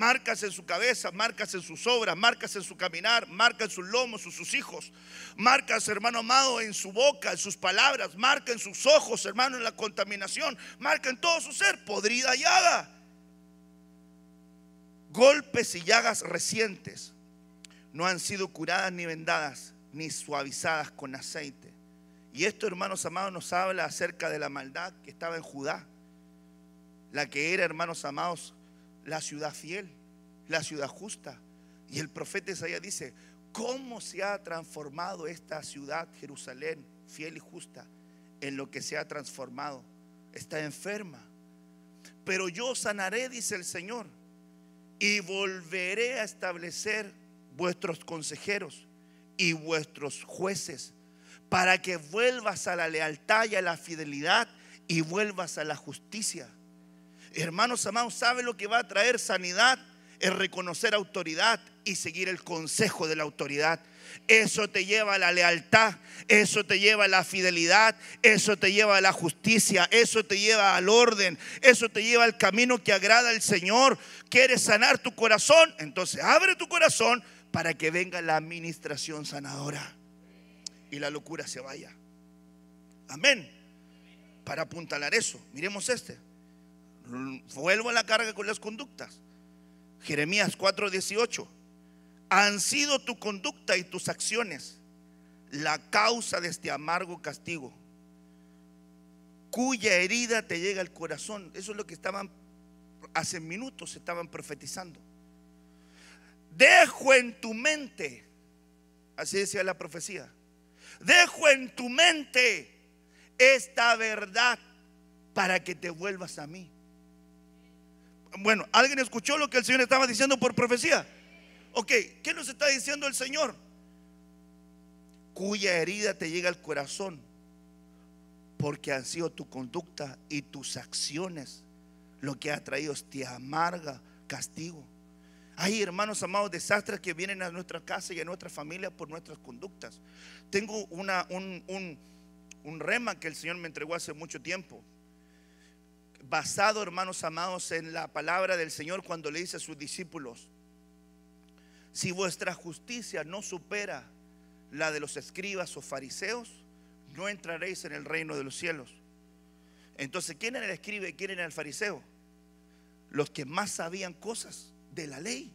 marcas en su cabeza, marcas en sus obras, marcas en su caminar, marcas en sus lomos, en sus hijos, marcas, hermano amado, en su boca, en sus palabras, marca en sus ojos, hermano, en la contaminación, marca en todo su ser, podrida llaga. Golpes y llagas recientes, no han sido curadas ni vendadas, ni suavizadas con aceite. Y esto, hermanos amados, nos habla acerca de la maldad que estaba en Judá. La que era, hermanos amados, la ciudad fiel, la ciudad justa. Y el profeta Isaías dice, ¿cómo se ha transformado esta ciudad, Jerusalén, fiel y justa, en lo que se ha transformado? Está enferma. Pero yo sanaré, dice el Señor, y volveré a establecer vuestros consejeros y vuestros jueces, para que vuelvas a la lealtad y a la fidelidad y vuelvas a la justicia. Hermanos amados, ¿sabe lo que va a traer sanidad? Es reconocer autoridad y seguir el consejo de la autoridad. Eso te lleva a la lealtad, eso te lleva a la fidelidad, eso te lleva a la justicia, eso te lleva al orden, eso te lleva al camino que agrada al Señor. ¿Quieres sanar tu corazón? Entonces abre tu corazón para que venga la administración sanadora y la locura se vaya. Amén. Para apuntalar eso, miremos este. Vuelvo a la carga con las conductas. Jeremías 4:18. Han sido tu conducta y tus acciones la causa de este amargo castigo, cuya herida te llega al corazón. Eso es lo que estaban, hace minutos estaban profetizando. Dejo en tu mente, así decía la profecía, dejo en tu mente esta verdad para que te vuelvas a mí. Bueno, ¿alguien escuchó lo que el Señor estaba diciendo por profecía? Ok, ¿qué nos está diciendo el Señor? Cuya herida te llega al corazón porque han sido tu conducta y tus acciones lo que ha traído este amarga castigo. Hay hermanos amados desastres que vienen a nuestra casa y a nuestra familia por nuestras conductas. Tengo una, un, un, un rema que el Señor me entregó hace mucho tiempo basado, hermanos amados, en la palabra del Señor cuando le dice a sus discípulos, si vuestra justicia no supera la de los escribas o fariseos, no entraréis en el reino de los cielos. Entonces, ¿quién era el escriba y quién era el fariseo? Los que más sabían cosas de la ley.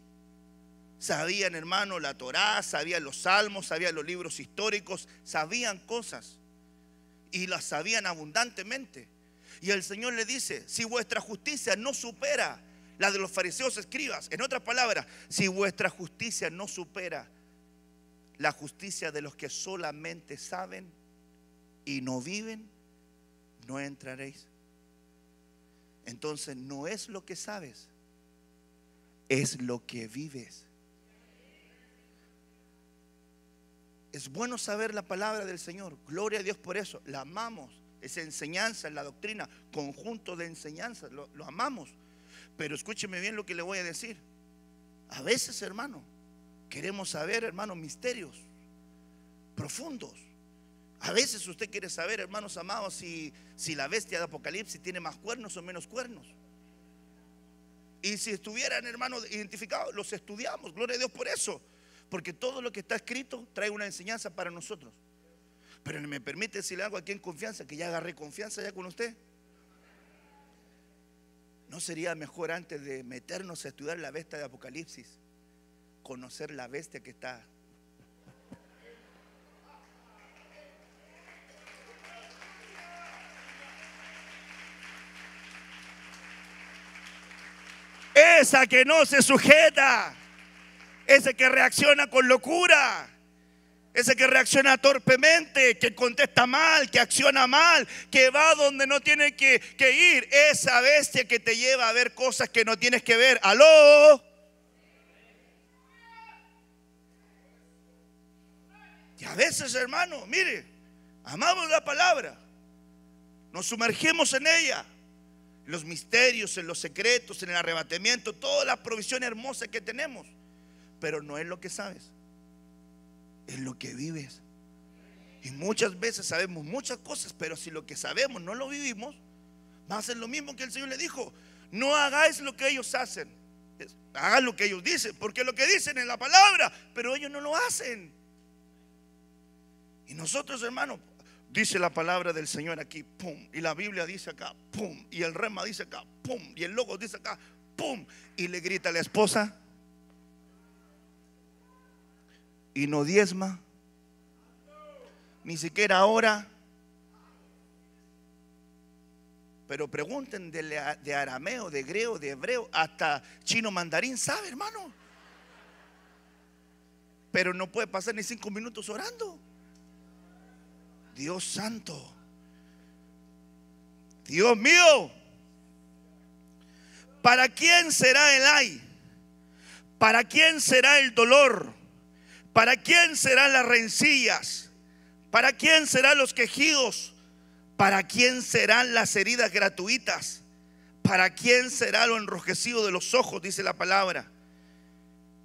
Sabían, hermano, la Torá, sabían los salmos, sabían los libros históricos, sabían cosas. Y las sabían abundantemente. Y el Señor le dice, si vuestra justicia no supera la de los fariseos escribas, en otras palabras, si vuestra justicia no supera la justicia de los que solamente saben y no viven, no entraréis. Entonces no es lo que sabes, es lo que vives. Es bueno saber la palabra del Señor. Gloria a Dios por eso. La amamos esa enseñanza, la doctrina, conjunto de enseñanzas, lo, amamos. Pero escúcheme bien lo que le voy a decir. A veces, hermano, queremos saber, hermano, misterios profundos. A veces usted quiere saber, hermanos amados, si, si la bestia de Apocalipsis tiene más cuernos o menos cuernos. Y si estuvieran, hermanos, identificados, los estudiamos. Gloria a Dios por eso. Porque todo lo que está escrito trae una enseñanza para nosotros. Pero me permite decirle algo aquí en confianza, que ya agarré confianza ya con usted. ¿No sería mejor antes de meternos a estudiar la bestia de Apocalipsis, conocer la bestia que está? Esa que no se sujeta, ese que reacciona con locura ese que reacciona torpemente, que contesta mal, que acciona mal, que va donde no tiene que, ir. Esa bestia que te lleva a ver cosas que no tienes que ver. Aló. Y a veces, hermano, mire, amamos la palabra. Nos sumergimos en ella. Los misterios, en los secretos, en el arrebatamiento, toda la provisión hermosa que tenemos. Pero no es lo que sabes en lo que vives. Y muchas veces sabemos muchas cosas, pero si lo que sabemos no lo vivimos, va a ser lo mismo que el Señor le dijo. No hagáis lo que ellos hacen. Hagan lo que ellos dicen, porque lo que dicen es la palabra, pero ellos no lo hacen. Y nosotros, hermanos, dice la palabra del Señor aquí, pum, y la Biblia dice acá, pum, y el rema dice acá, pum, y el logo dice acá, pum, y le grita a la esposa, y no diezma, ni siquiera ahora. Pero pregunten de, arameo, de griego, de hebreo, hasta chino mandarín, ¿sabe, hermano? Pero no puede pasar ni cinco minutos orando. Dios santo. Dios mío. ¿Para quién será el ay? ¿Para quién será el dolor? ¿Para quién serán las rencillas? ¿Para quién serán los quejidos? ¿Para quién serán las heridas gratuitas? ¿Para quién será lo enrojecido de los ojos? Dice la palabra.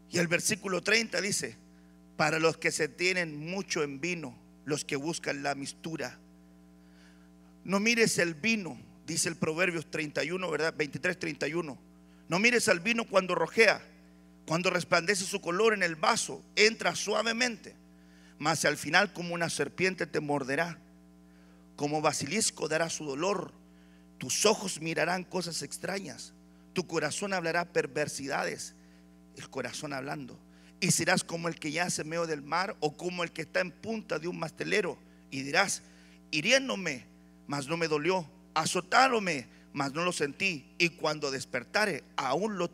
Y el versículo 30 dice, para los que se tienen mucho en vino, los que buscan la mistura. No mires el vino, dice el Proverbios 31, ¿verdad? 23, 31. No mires al vino cuando rojea, cuando resplandece su color en el vaso, entra suavemente, mas al final como una serpiente te morderá. Como basilisco dará su dolor, tus ojos mirarán cosas extrañas, tu corazón hablará perversidades, el corazón hablando. Y serás como el que yace en medio del mar o como el que está en punta de un mastelero. Y dirás, hiriéndome, mas no me dolió, azotándome, mas no lo sentí. Y cuando despertare, aún lo,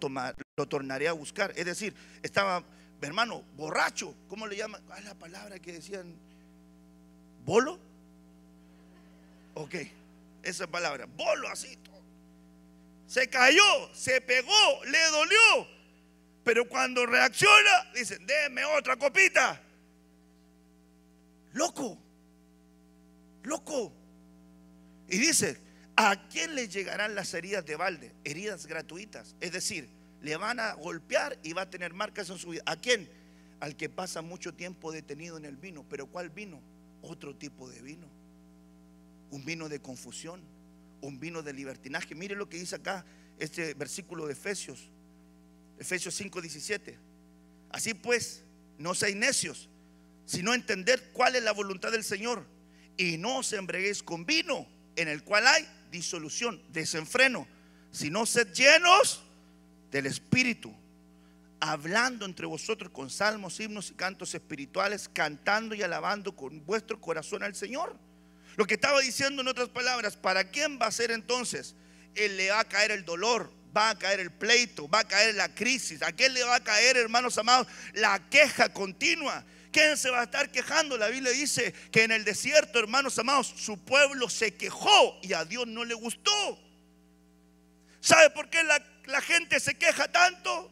lo tornaré a buscar. Es decir, estaba, hermano, borracho. ¿Cómo le llaman? ¿Cuál es la palabra que decían? ¿Bolo? Ok, esa palabra, bolo así. Se cayó, se pegó, le dolió. Pero cuando reacciona, dicen, déme otra copita. Loco, loco. Y dice, ¿a quién le llegarán las heridas de balde? Heridas gratuitas. Es decir, le van a golpear y va a tener marcas en su vida. ¿A quién? Al que pasa mucho tiempo detenido en el vino. ¿Pero cuál vino? Otro tipo de vino un vino de confusión, un vino de libertinaje. Mire lo que dice acá este versículo de Efesios, Efesios 5, 17. Así pues, no seáis necios, sino entender cuál es la voluntad del Señor. Y no os embreguéis con vino, en el cual hay disolución, desenfreno, sino sed llenos del Espíritu, hablando entre vosotros con salmos, himnos y cantos espirituales, cantando y alabando con vuestro corazón al Señor lo que estaba diciendo en otras palabras, ¿para quién va a ser entonces? Él le va a caer el dolor, va a caer el pleito, va a caer la crisis. ¿A quién le va a caer, hermanos amados, la queja continua? ¿Quién se va a estar quejando? La Biblia dice que en el desierto, hermanos amados, su pueblo se quejó y a Dios no le gustó. ¿Sabe por qué la, la gente se queja tanto?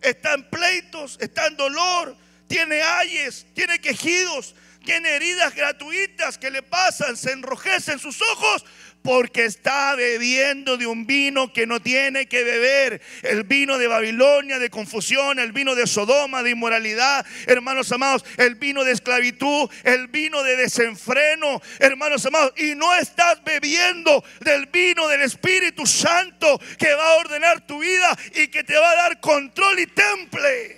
Está en pleitos, está en dolor, tiene ayes, tiene quejidos, tiene heridas gratuitas que le pasan, se enrojecen sus ojos porque está bebiendo de un vino que no tiene que beber. El vino de Babilonia, de confusión, el vino de Sodoma, de inmoralidad, hermanos amados, el vino de esclavitud, el vino de desenfreno, hermanos amados. Y no estás bebiendo del vino del Espíritu Santo que va a ordenar tu vida y que te va a dar control y temple.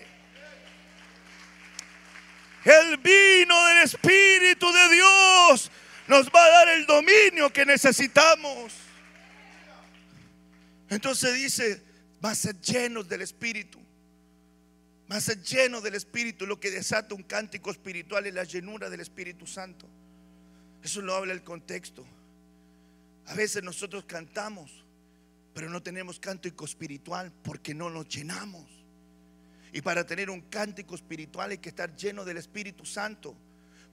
El vino del Espíritu de Dios nos va a dar el dominio que necesitamos. Entonces dice, va a ser llenos del Espíritu. Va a ser lleno del Espíritu. Lo que desata un cántico espiritual es la llenura del Espíritu Santo. Eso lo habla el contexto. A veces nosotros cantamos, pero no tenemos cántico espiritual porque no nos llenamos. Y para tener un cántico espiritual hay que estar lleno del Espíritu Santo.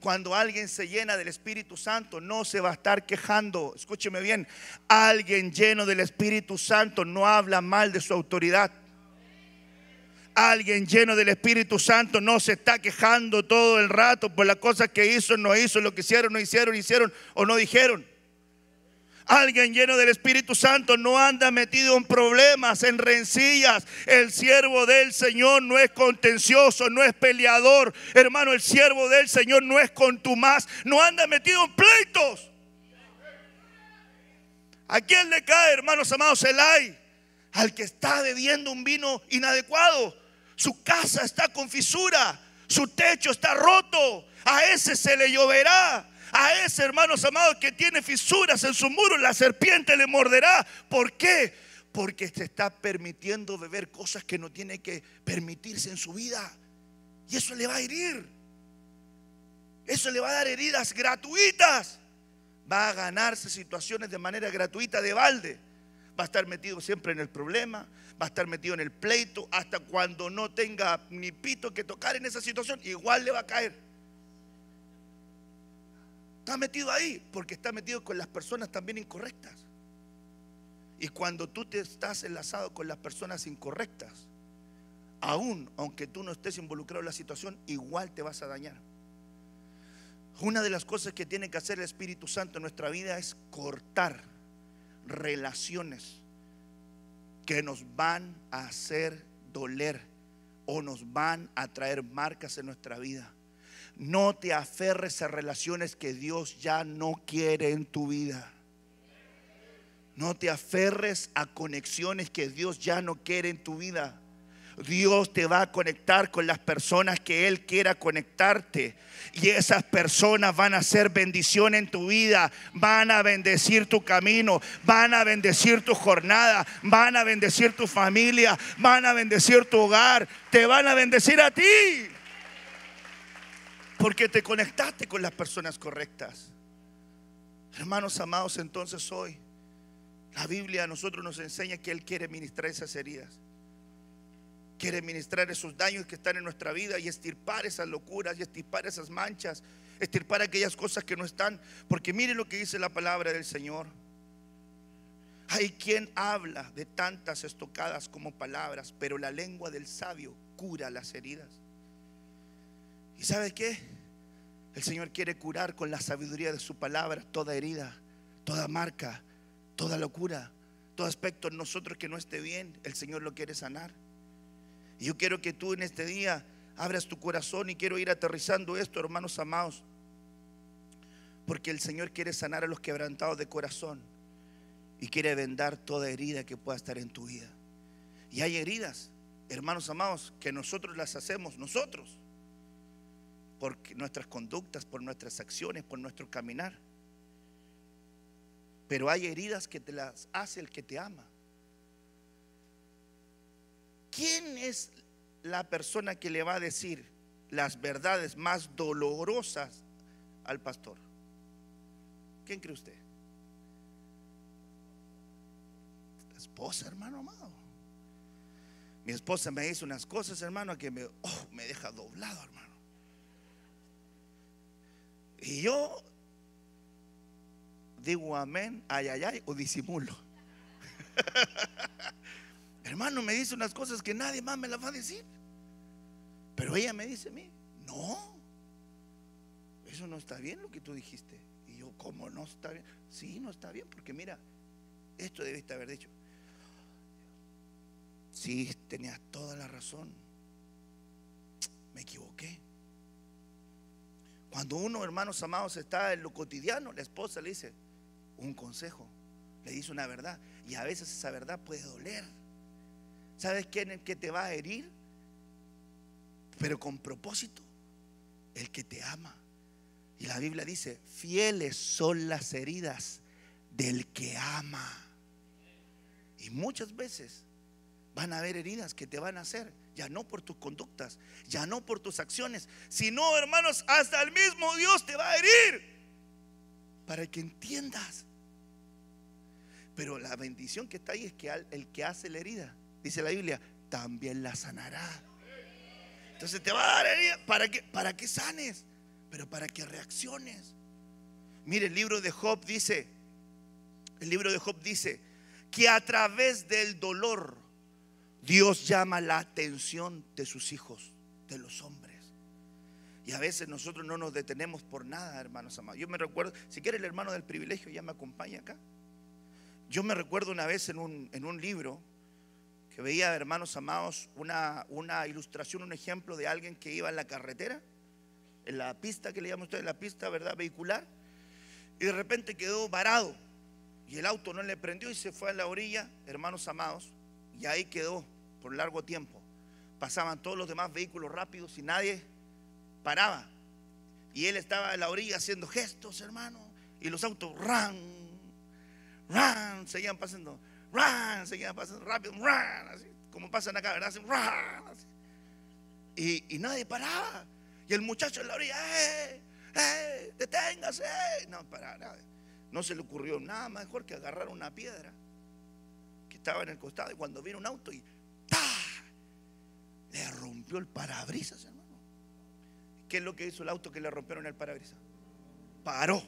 Cuando alguien se llena del Espíritu Santo, no se va a estar quejando. Escúcheme bien, alguien lleno del Espíritu Santo no habla mal de su autoridad. Alguien lleno del Espíritu Santo no se está quejando todo el rato por las cosas que hizo, no hizo, lo que hicieron, no hicieron, hicieron o no dijeron. Alguien lleno del Espíritu Santo no anda metido en problemas, en rencillas. El siervo del Señor no es contencioso, no es peleador. Hermano, el siervo del Señor no es contumaz, no anda metido en pleitos. ¿A quién le cae, hermanos amados, el ay? Al que está bebiendo un vino inadecuado. Su casa está con fisura, su techo está roto. A ese se le lloverá. A ese, hermanos amados, que tiene fisuras en su muro, la serpiente le morderá. ¿Por qué? Porque se está permitiendo beber cosas que no tiene que permitirse en su vida. Y eso le va a herir. Eso le va a dar heridas gratuitas. Va a ganarse situaciones de manera gratuita de balde. Va a estar metido siempre en el problema. Va a estar metido en el pleito. Hasta cuando no tenga ni pito que tocar en esa situación, igual le va a caer. Está metido ahí porque está metido con las personas también incorrectas. Y cuando tú te estás enlazado con las personas incorrectas, aún aunque tú no estés involucrado en la situación, igual te vas a dañar. Una de las cosas que tiene que hacer el Espíritu Santo en nuestra vida es cortar relaciones que nos van a hacer doler o nos van a traer marcas en nuestra vida. No te aferres a relaciones que Dios ya no quiere en tu vida. No te aferres a conexiones que Dios ya no quiere en tu vida. Dios te va a conectar con las personas que Él quiera conectarte. Y esas personas van a ser bendición en tu vida, van a bendecir tu camino, van a bendecir tu jornada, van a bendecir tu familia, van a bendecir tu hogar, te van a bendecir a ti. Porque te conectaste con las personas correctas. Hermanos amados, entonces hoy la Biblia a nosotros nos enseña que Él quiere ministrar esas heridas. Quiere ministrar esos daños que están en nuestra vida y estirpar esas locuras y estirpar esas manchas, estirpar aquellas cosas que no están. Porque mire lo que dice la palabra del Señor. Hay quien habla de tantas estocadas como palabras, pero la lengua del sabio cura las heridas. ¿Y sabe qué? El Señor quiere curar con la sabiduría de su palabra toda herida, toda marca, toda locura, todo aspecto en nosotros que no esté bien, el Señor lo quiere sanar. Y yo quiero que tú en este día abras tu corazón y quiero ir aterrizando esto, hermanos amados, porque el Señor quiere sanar a los quebrantados de corazón y quiere vendar toda herida que pueda estar en tu vida. Y hay heridas, hermanos amados, que nosotros las hacemos nosotros por nuestras conductas, por nuestras acciones, por nuestro caminar. Pero hay heridas que te las hace el que te ama. ¿Quién es la persona que le va a decir las verdades más dolorosas al pastor? ¿Quién cree usted? La esposa, hermano amado. Mi esposa me dice unas cosas, hermano, que me, oh, me deja doblado, hermano. Y yo digo amén, ay, ay, ay, o disimulo. Hermano, me dice unas cosas que nadie más me las va a decir. Pero ella me dice a mí, no, eso no está bien lo que tú dijiste. Y yo, ¿cómo no está bien? Sí, no está bien, porque mira, esto debiste haber dicho. Sí, tenías toda la razón. Me equivoqué. Cuando uno, hermanos amados, está en lo cotidiano, la esposa le dice, un consejo, le dice una verdad. Y a veces esa verdad puede doler. ¿Sabes quién es el que te va a herir? Pero con propósito, el que te ama. Y la Biblia dice, fieles son las heridas del que ama. Y muchas veces van a haber heridas que te van a hacer, ya no por tus conductas, ya no por tus acciones, sino, hermanos, hasta el mismo Dios te va a herir. Para que entiendas pero la bendición que está ahí es que el que hace la herida, dice la Biblia, también la sanará. Entonces te va a dar herida para que, para que sanes, pero para que reacciones. Mire, el libro de Job dice, el libro de Job dice que a través del dolor Dios llama la atención de sus hijos, de los hombres. Y a veces nosotros no nos detenemos por nada, hermanos amados. Yo me recuerdo, si quiere el hermano del privilegio ya me acompaña acá. Yo me recuerdo una vez en un, en un libro que veía, hermanos amados, una, una ilustración, un ejemplo de alguien que iba en la carretera, en la pista que le llaman ustedes, la pista, ¿verdad? Vehicular, y de repente quedó varado y el auto no le prendió y se fue a la orilla, hermanos amados, y ahí quedó por largo tiempo. Pasaban todos los demás vehículos rápidos y nadie paraba. Y él estaba en la orilla haciendo gestos, hermano, y los autos ran, ran, seguían pasando, ran, seguían pasando rápido, ran, así, como pasan acá, ¿verdad? Así. Y, y nadie paraba. Y el muchacho en la orilla, ¡eh! ¡eh! ¡deténgase! No, para nada. No se le ocurrió nada mejor que agarrar una piedra estaba en el costado. Y cuando vino un auto y ¡ta! Le rompió el parabrisas, hermano. ¿Qué es lo que hizo el auto que le rompieron el parabrisas? Paró.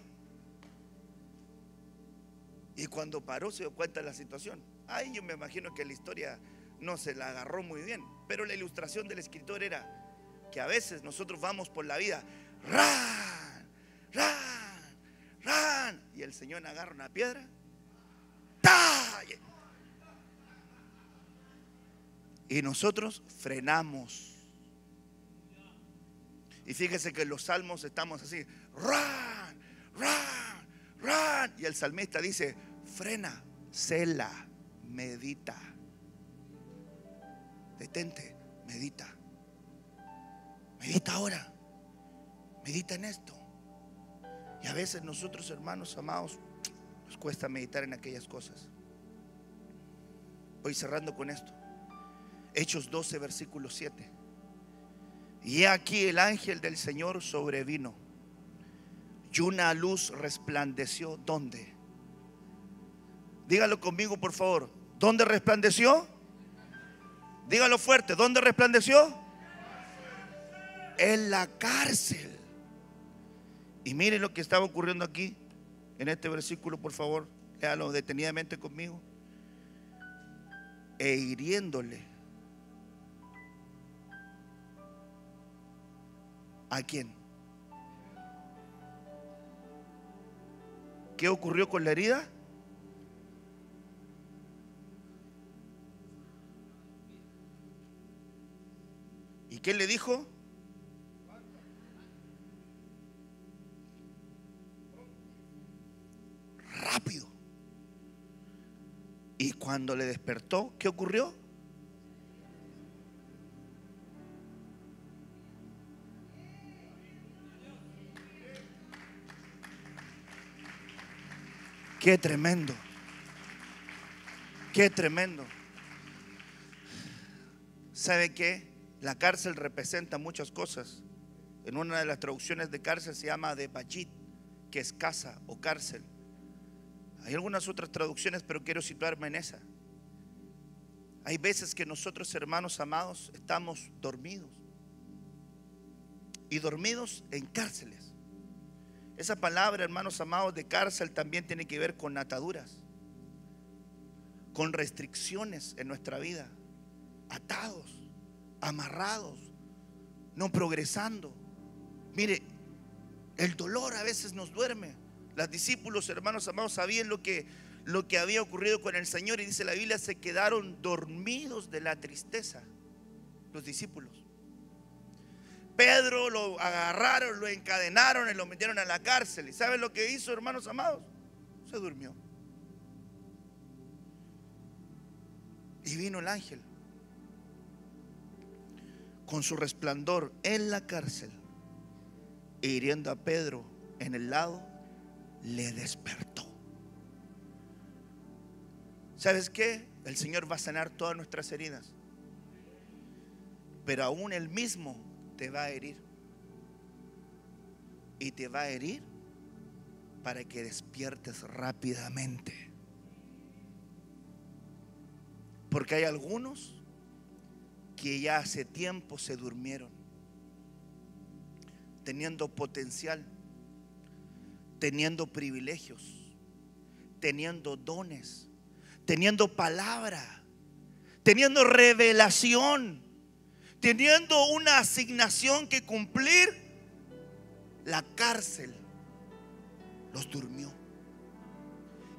Y cuando paró se dio cuenta de la situación. Ay, yo me imagino que la historia no se la agarró muy bien. Pero la ilustración del escritor era que a veces nosotros vamos por la vida, ran, ran, ran, y el Señor agarra una piedra, y nosotros frenamos. Y fíjese que en los salmos estamos así, ran, ran, ran, y el salmista dice, frena, cela, medita, detente, medita. Medita ahora. Medita en esto. Y a veces nosotros, hermanos amados, nos cuesta meditar en aquellas cosas. Voy cerrando con esto. Hechos 12, versículo 7. Y aquí el ángel del Señor sobrevino. Y una luz resplandeció. ¿Dónde? Dígalo conmigo, por favor. ¿Dónde resplandeció? Dígalo fuerte. ¿Dónde resplandeció? en la cárcel. Y mire lo que estaba ocurriendo aquí, en este versículo, por favor, léalo detenidamente conmigo. E hiriéndole. ¿A quién? ¿Qué ocurrió con la herida? ¿Y qué le dijo? rápido. Y cuando le despertó, ¿qué ocurrió? Qué tremendo. Qué tremendo. ¿Sabe qué? La cárcel representa muchas cosas. En una de las traducciones de cárcel se llama de bachit, que es casa o cárcel. Hay algunas otras traducciones, pero quiero situarme en esa. Hay veces que nosotros, hermanos amados, estamos dormidos. Y dormidos en cárceles. Esa palabra, hermanos amados, de cárcel también tiene que ver con ataduras, con restricciones en nuestra vida, atados, amarrados, no progresando. Mire, el dolor a veces nos duerme. Los discípulos, hermanos amados, sabían lo que, lo que había ocurrido con el Señor y dice la Biblia, se quedaron dormidos de la tristeza, los discípulos. Pedro lo agarraron, lo encadenaron y lo metieron a la cárcel. ¿Y saben lo que hizo, hermanos amados? Se durmió. Y vino el ángel con su resplandor en la cárcel e hiriendo a Pedro en el lado, le despertó. ¿Sabes qué? El Señor va a sanar todas nuestras heridas. Pero aún Él mismo te va a herir. Y te va a herir para que despiertes rápidamente. Porque hay algunos que ya hace tiempo se durmieron, teniendo potencial teniendo privilegios, teniendo dones, teniendo palabra, teniendo revelación, teniendo una asignación que cumplir, la cárcel los durmió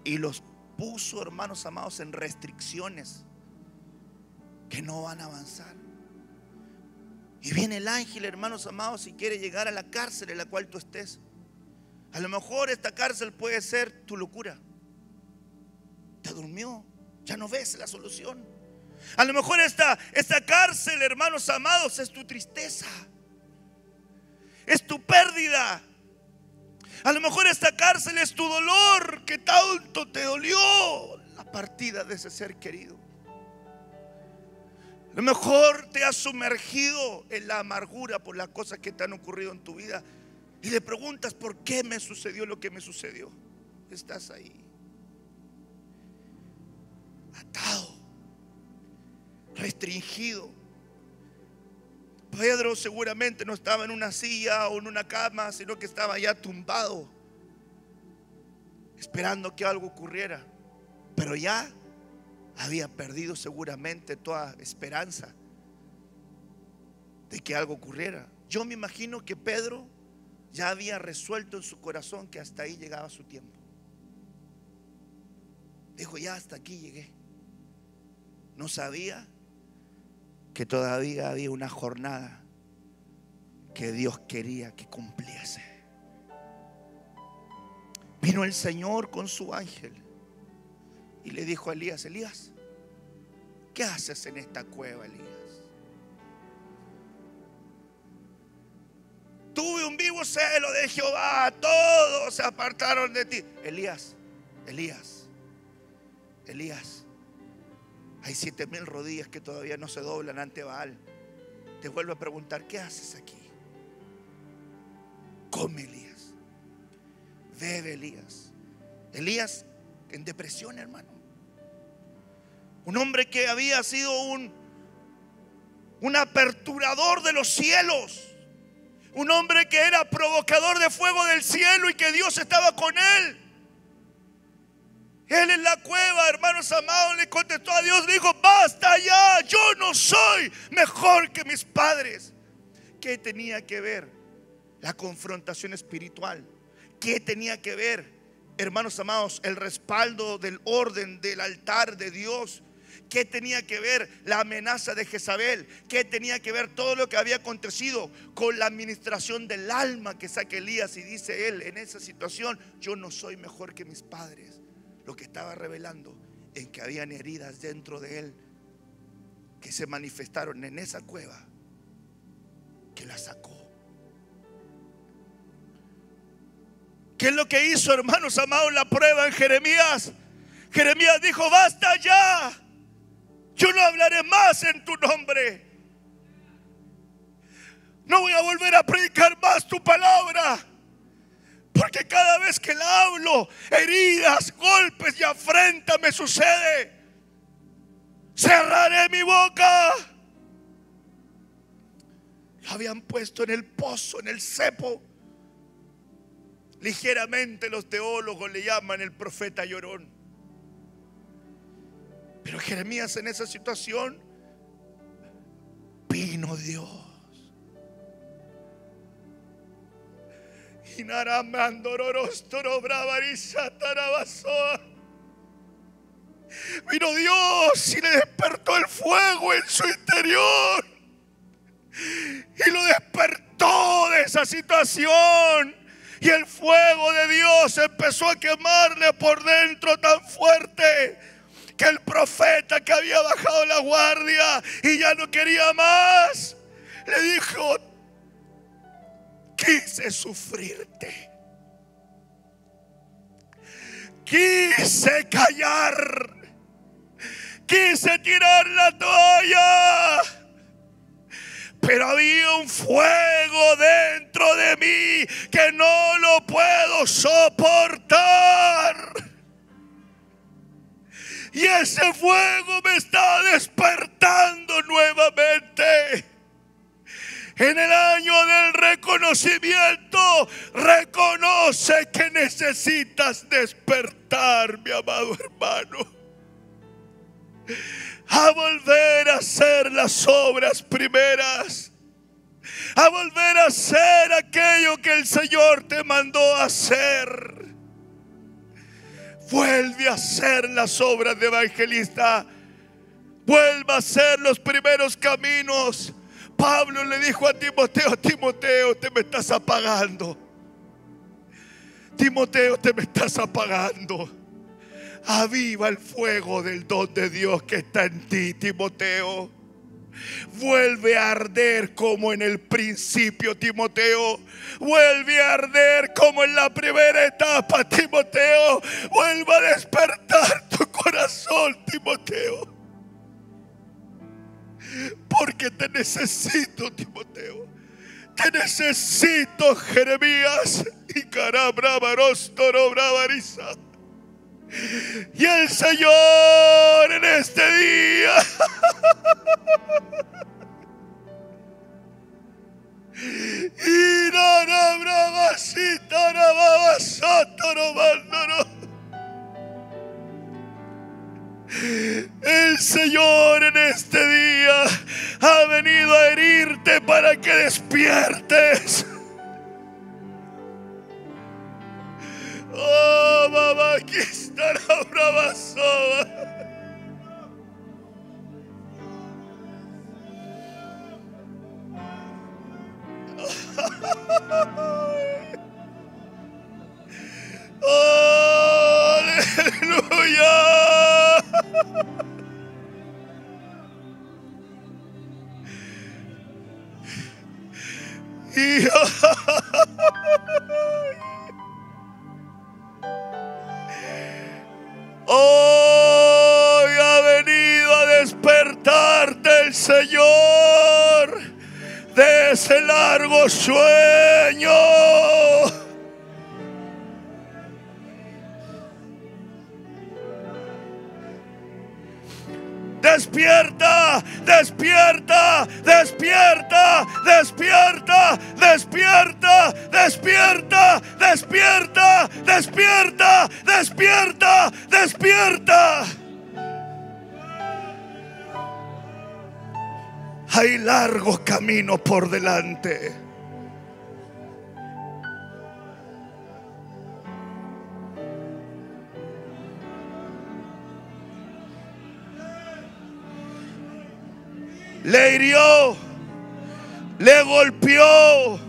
y los puso, hermanos amados, en restricciones que no van a avanzar. Y viene el ángel, hermanos amados, si quiere llegar a la cárcel en la cual tú estés. A lo mejor esta cárcel puede ser tu locura. Te durmió, ya no ves la solución. A lo mejor esta, esta cárcel, hermanos amados, es tu tristeza. Es tu pérdida. A lo mejor esta cárcel es tu dolor que tanto te dolió la partida de ese ser querido. A lo mejor te has sumergido en la amargura por las cosas que te han ocurrido en tu vida y le preguntas por qué me sucedió lo que me sucedió. Estás ahí, atado, restringido. Pedro seguramente no estaba en una silla o en una cama, sino que estaba ya tumbado, esperando que algo ocurriera. Pero ya había perdido seguramente toda esperanza de que algo ocurriera. Yo me imagino que Pedro ya había resuelto en su corazón que hasta ahí llegaba su tiempo. Dijo, ya hasta aquí llegué. No sabía que todavía había una jornada que Dios quería que cumpliese. Vino el Señor con su ángel y le dijo a Elías, Elías, ¿qué haces en esta cueva, Elías? Tuve un vivo celo de Jehová, todos se apartaron de ti. Elías, Elías, Elías, hay siete mil rodillas que todavía no se doblan ante Baal. Te vuelvo a preguntar, ¿qué haces aquí? Come Elías, bebe Elías. Elías en depresión, hermano. Un hombre que había sido un, un aperturador de los cielos. Un hombre que era provocador de fuego del cielo y que Dios estaba con él. Él en la cueva, hermanos amados, le contestó a Dios, dijo, basta ya, yo no soy mejor que mis padres. ¿Qué tenía que ver la confrontación espiritual? ¿Qué tenía que ver hermanos amados, el respaldo del orden del altar de Dios. ¿Qué tenía que ver la amenaza de Jezabel? ¿Qué tenía que ver todo lo que había acontecido con la administración del alma que saque Elías? Y dice él, en esa situación, yo no soy mejor que mis padres. Lo que estaba revelando en que habían heridas dentro de él que se manifestaron en esa cueva que la sacó. ¿Qué es lo que hizo, hermanos amados, la prueba en Jeremías? Jeremías dijo, basta ya. Yo no hablaré más en tu nombre. No voy a volver a predicar más tu palabra. Porque cada vez que la hablo, heridas, golpes y afrenta me sucede. Cerraré mi boca. Lo habían puesto en el pozo, en el cepo. Ligeramente los teólogos le llaman el profeta llorón. Pero Jeremías en esa situación vino Dios. Vino Dios y le despertó el fuego en su interior. Y lo despertó de esa situación. Y el fuego de Dios empezó a quemarle por dentro tan fuerte que el profeta que había bajado la guardia y ya no quería más, le dijo, quise sufrirte. Quise callar. Quise tirar la toalla pero había un fuego dentro de mí que no lo puedo soportar. Y ese fuego me está despertando nuevamente. En el año del reconocimiento, reconoce que necesitas despertar, mi amado hermano a volver a hacer las obras primeras, a volver a hacer aquello que el Señor te mandó a hacer. Vuelve a hacer las obras de evangelista. Vuelva a hacer los primeros caminos. Pablo le dijo a Timoteo, Timoteo, te me estás apagando. Timoteo, te me estás apagando. Aviva el fuego del don de Dios que está en ti, Timoteo. Vuelve a arder como en el principio, Timoteo. Vuelve a arder como en la primera etapa, Timoteo. Vuelve a despertar tu corazón, Timoteo. Necesito, Timoteo. Te necesito, Jeremías. Y bravariza. Y el Señor en este día y no, no. El Señor en este día ha venido a herirte para que despiertes. Oh, mamá, aquí está la brava aleluya. Hoy ha venido a despertarte el Señor de ese largo sueño. Despierta, despierta, despierta, despierta, despierta, despierta, despierta, despierta, despierta, despierta. Hay largo camino por delante. Le hirió, le golpeó,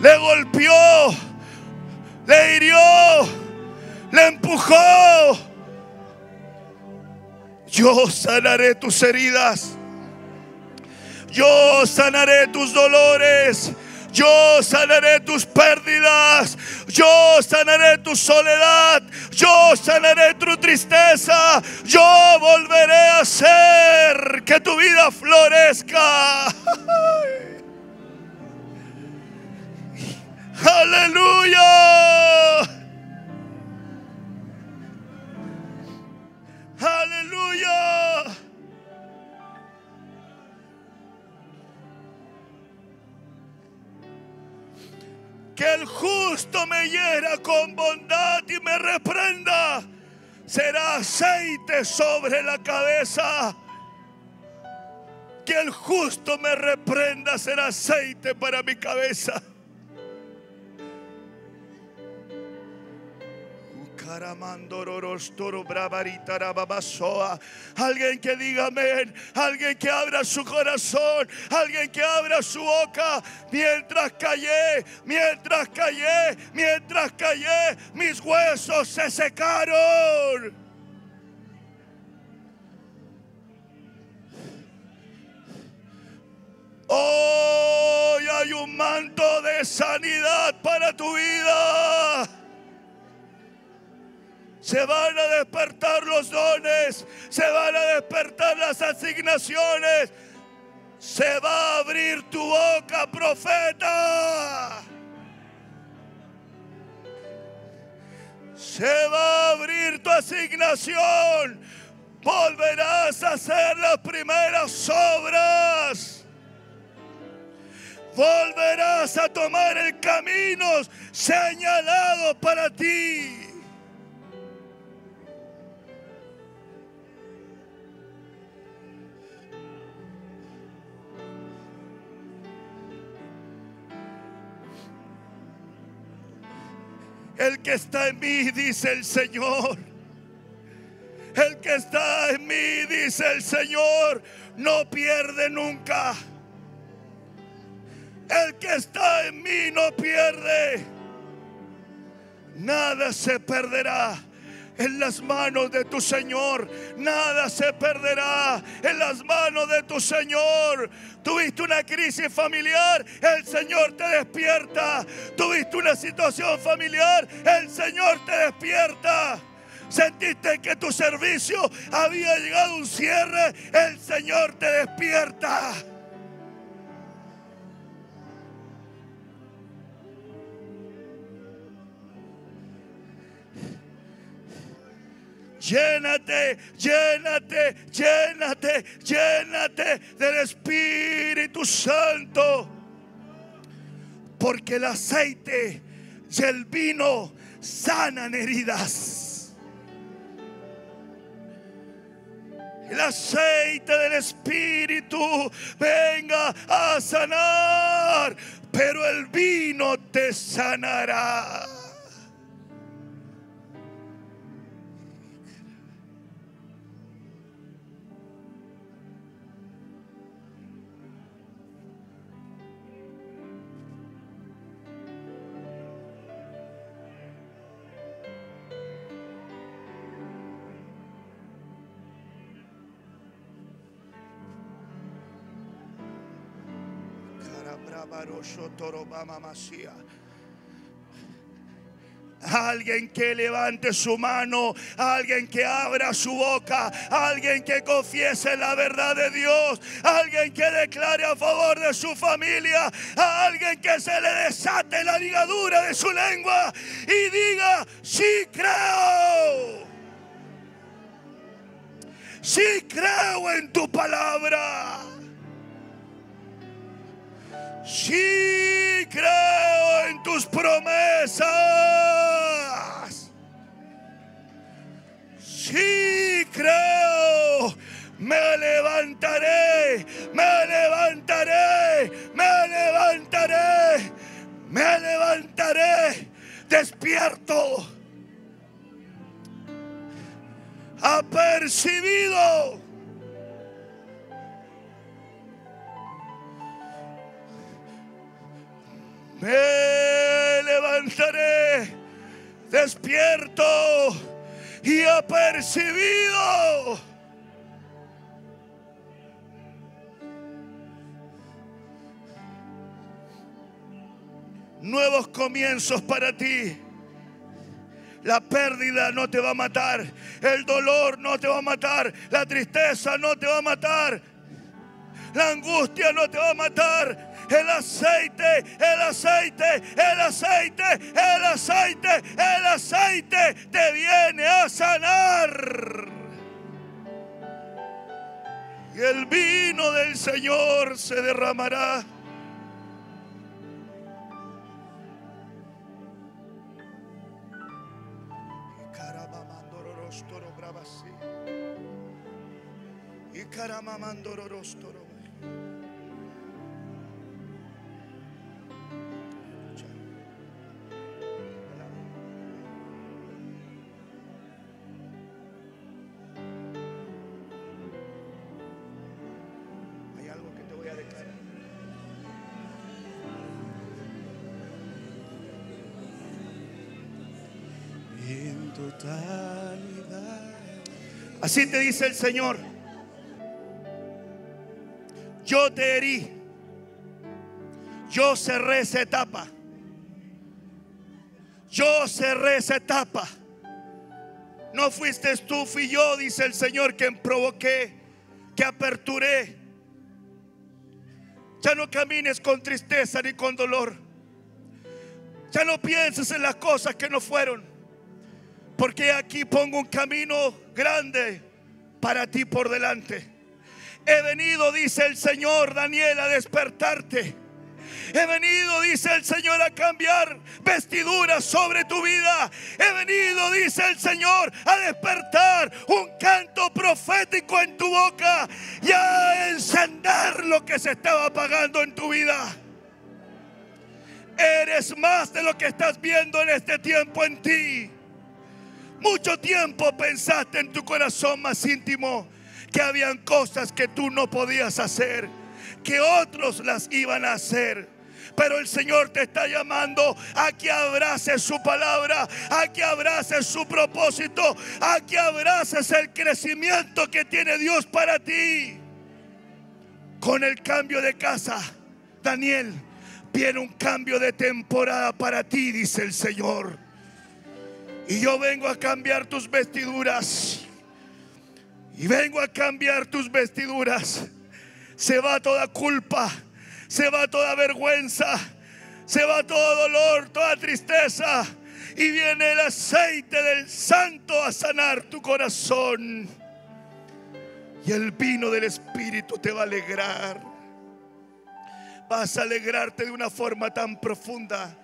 le golpeó, le hirió, le empujó. Yo sanaré tus heridas. Yo sanaré tus dolores. Yo sanaré tus pérdidas. Yo sanaré tu soledad. Yo sanaré tu tristeza. Yo volveré a hacer que tu vida florezca. Aleluya. Aleluya. Que el justo me hiera con bondad y me reprenda, será aceite sobre la cabeza. Que el justo me reprenda será aceite para mi cabeza. Alguien que diga amén. Alguien que abra su corazón. Alguien que abra su boca. Mientras callé, mientras callé, mientras callé, mis huesos se secaron. Hoy hay un manto de sanidad para tu vida. Se van a despertar los dones, se van a despertar las asignaciones. Se va a abrir tu boca, profeta. Se va a abrir tu asignación. Volverás a hacer las primeras obras. Volverás a tomar el camino señalado para ti. El que está en mí, dice el Señor. El que está en mí, dice el Señor, no pierde nunca. El que está en mí no pierde. Nada se perderá en las manos de tu Señor. Nada se perderá en las manos de tu Señor. Tuviste una crisis familiar, el Señor te despierta. Tuviste una situación familiar, el Señor te despierta. Sentiste que tu servicio había llegado a un cierre. El Señor te despierta. Llénate, llénate, llénate, llénate del Espíritu Santo. Porque el aceite y el vino sanan heridas. El aceite del Espíritu venga a sanar, pero el vino te sanará. Alguien que levante su mano, alguien que abra su boca, alguien que confiese la verdad de Dios, alguien que declare a favor de su familia, alguien que se le desate la ligadura de su lengua y diga, sí creo, sí creo en tu palabra. Sí creo en tus promesas. Sí creo. Me levantaré, me levantaré, me levantaré, me levantaré despierto. Apercibido me levantaré despierto y apercibido. Nuevos comienzos para ti. La pérdida no te va a matar. El dolor no te va a matar. La tristeza no te va a matar. La angustia no te va a matar el aceite, el aceite, el aceite, el aceite, el aceite te viene a sanar. Y el vino del Señor se derramará. Así te dice el Señor. Yo te herí. Yo cerré esa etapa. Yo cerré esa etapa. No fuiste tú, fui yo, dice el Señor, quien provoqué, que aperturé. Ya no camines con tristeza ni con dolor. Ya no pienses en las cosas que no fueron. Porque aquí pongo un camino grande para ti por delante. He venido, dice el Señor Daniel, a despertarte. He venido, dice el Señor, a cambiar vestiduras sobre tu vida. He venido, dice el Señor, a despertar un canto profético en tu boca y a encender lo que se estaba apagando en tu vida. Eres más de lo que estás viendo en este tiempo en ti. Mucho tiempo pensaste en tu corazón más íntimo que habían cosas que tú no podías hacer, que otros las iban a hacer. Pero el Señor te está llamando a que abraces su palabra, a que abraces su propósito, a que abraces el crecimiento que tiene Dios para ti. Con el cambio de casa, Daniel, viene un cambio de temporada para ti, dice el Señor. Y yo vengo a cambiar tus vestiduras. Y vengo a cambiar tus vestiduras. Se va toda culpa. Se va toda vergüenza. Se va todo dolor, toda tristeza. Y viene el aceite del santo a sanar tu corazón. Y el vino del Espíritu te va a alegrar. Vas a alegrarte de una forma tan profunda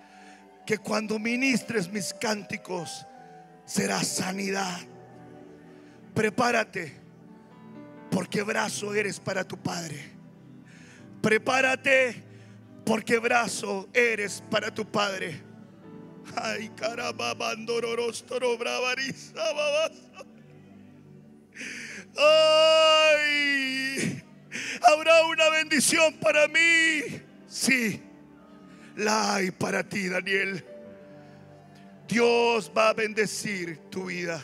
que cuando ministres mis cánticos será sanidad. Prepárate, porque brazo eres para tu Padre. Prepárate, porque brazo eres para tu Padre. Ay, caramba, bandororostoro, bravariza, Ay, habrá una bendición para mí. Sí, la hay para ti, Daniel. Dios va a bendecir tu vida.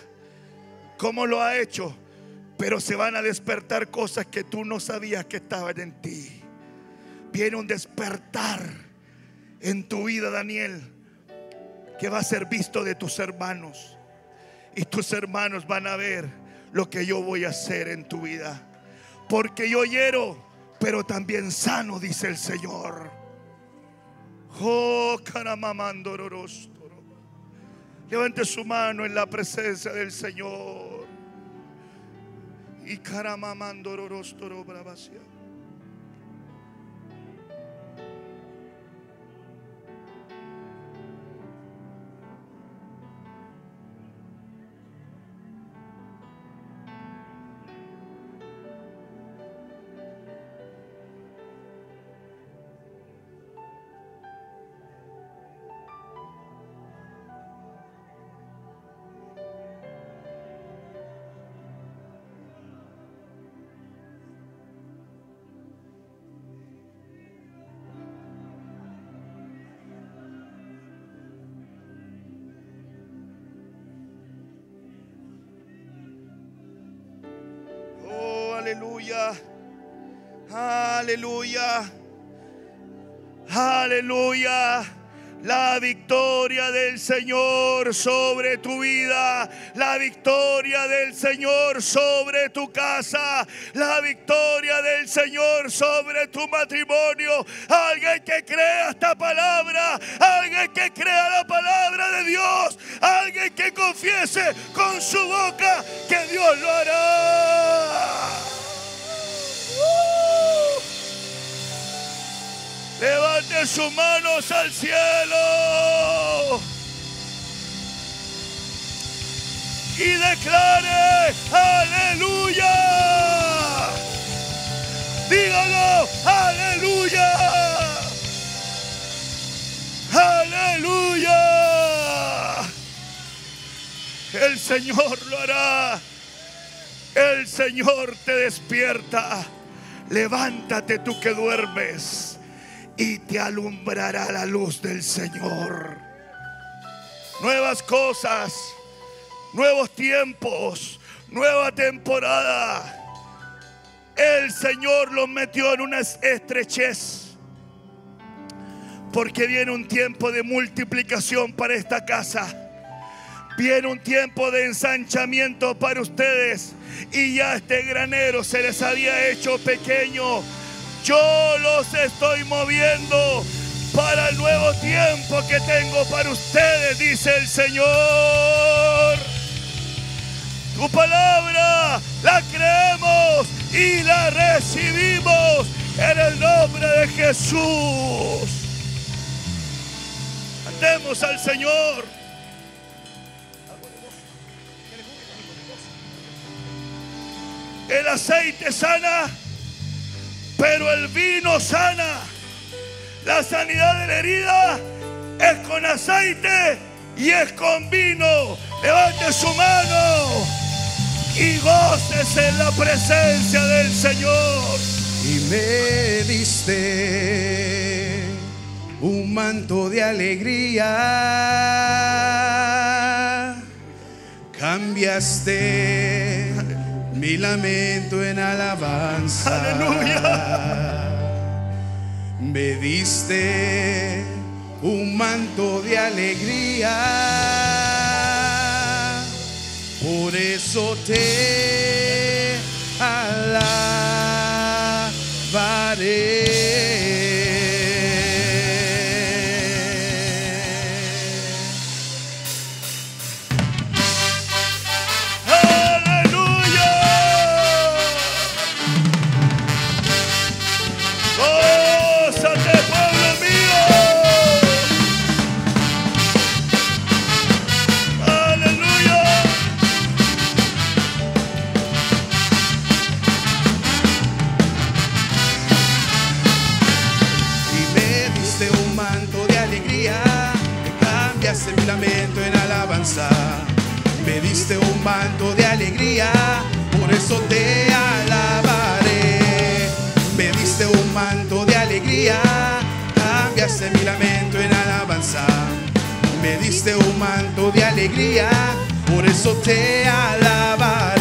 Como lo ha hecho? Pero se van a despertar cosas que tú no sabías que estaban en ti. Viene un despertar en tu vida, Daniel, que va a ser visto de tus hermanos. Y tus hermanos van a ver lo que yo voy a hacer en tu vida. Porque yo hiero, pero también sano, dice el Señor. Oh, Levante su mano en la presencia del Señor. Y caramamandororostoro bravasia. Aleluya. Aleluya. Aleluya. La victoria del Señor sobre tu vida. La victoria del Señor sobre tu casa. La victoria del Señor sobre tu matrimonio. Alguien que crea esta palabra. Alguien que crea la palabra de Dios. Alguien que confiese con su boca que Dios lo hará. Levante sus manos al cielo. Y declare, aleluya. Dígalo, aleluya. Aleluya. El Señor lo hará. El Señor te despierta. Levántate tú que duermes y te alumbrará la luz del Señor. Nuevas cosas, nuevos tiempos, nueva temporada. El Señor los metió en una estrechez. Porque viene un tiempo de multiplicación para esta casa. Viene un tiempo de ensanchamiento para ustedes. Y ya este granero se les había hecho pequeño yo los estoy moviendo para el nuevo tiempo que tengo para ustedes, dice el Señor. Tu palabra la creemos y la recibimos en el nombre de Jesús. Andemos al Señor. El aceite sana pero el vino sana. La sanidad de la herida es con aceite y es con vino. Levante su mano y goces en la presencia del Señor.
Y me diste un manto de alegría. Cambiaste mi lamento en alabanza.
Aleluya.
Me diste un manto de alegría, por eso te alabaré. en alabanza. Me diste un manto de alegría, por eso te alabaré. Me diste un manto de alegría, cambiaste mi lamento en alabanza. Me diste un manto de alegría, por eso te alabaré.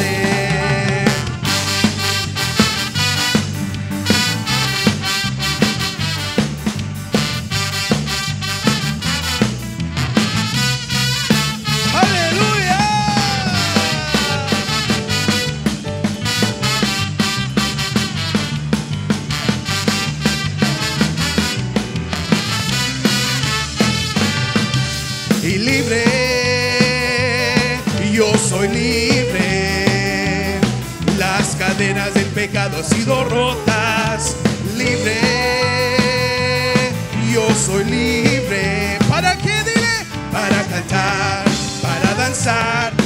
sido rotas. Libre, yo soy libre. ¿Para qué dile? Para cantar, para danzar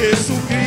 ressurreição.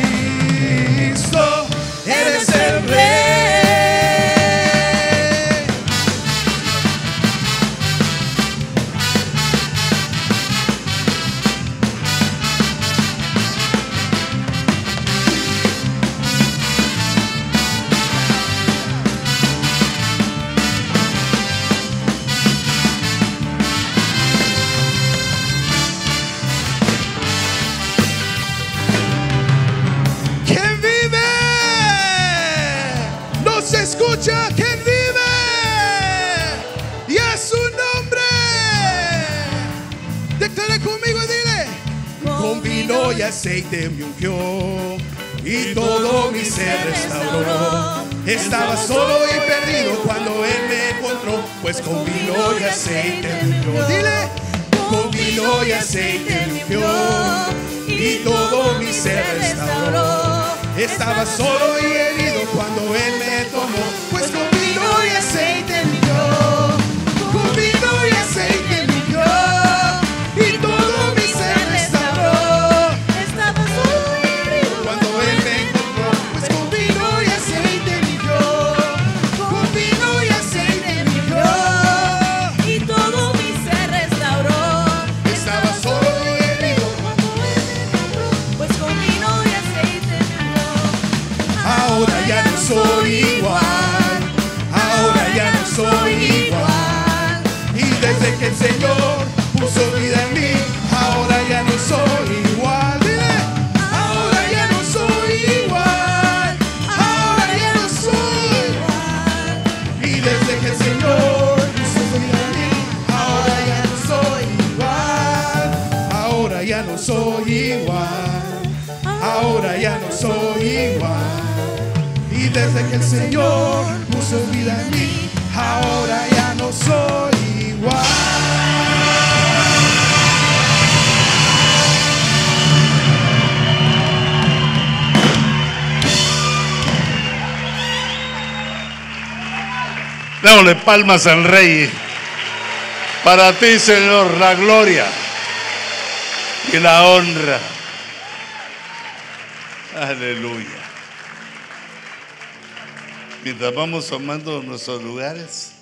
almas al Rey. Para ti, Señor, la gloria y la honra. Aleluya. Mientras vamos tomando nuestros lugares.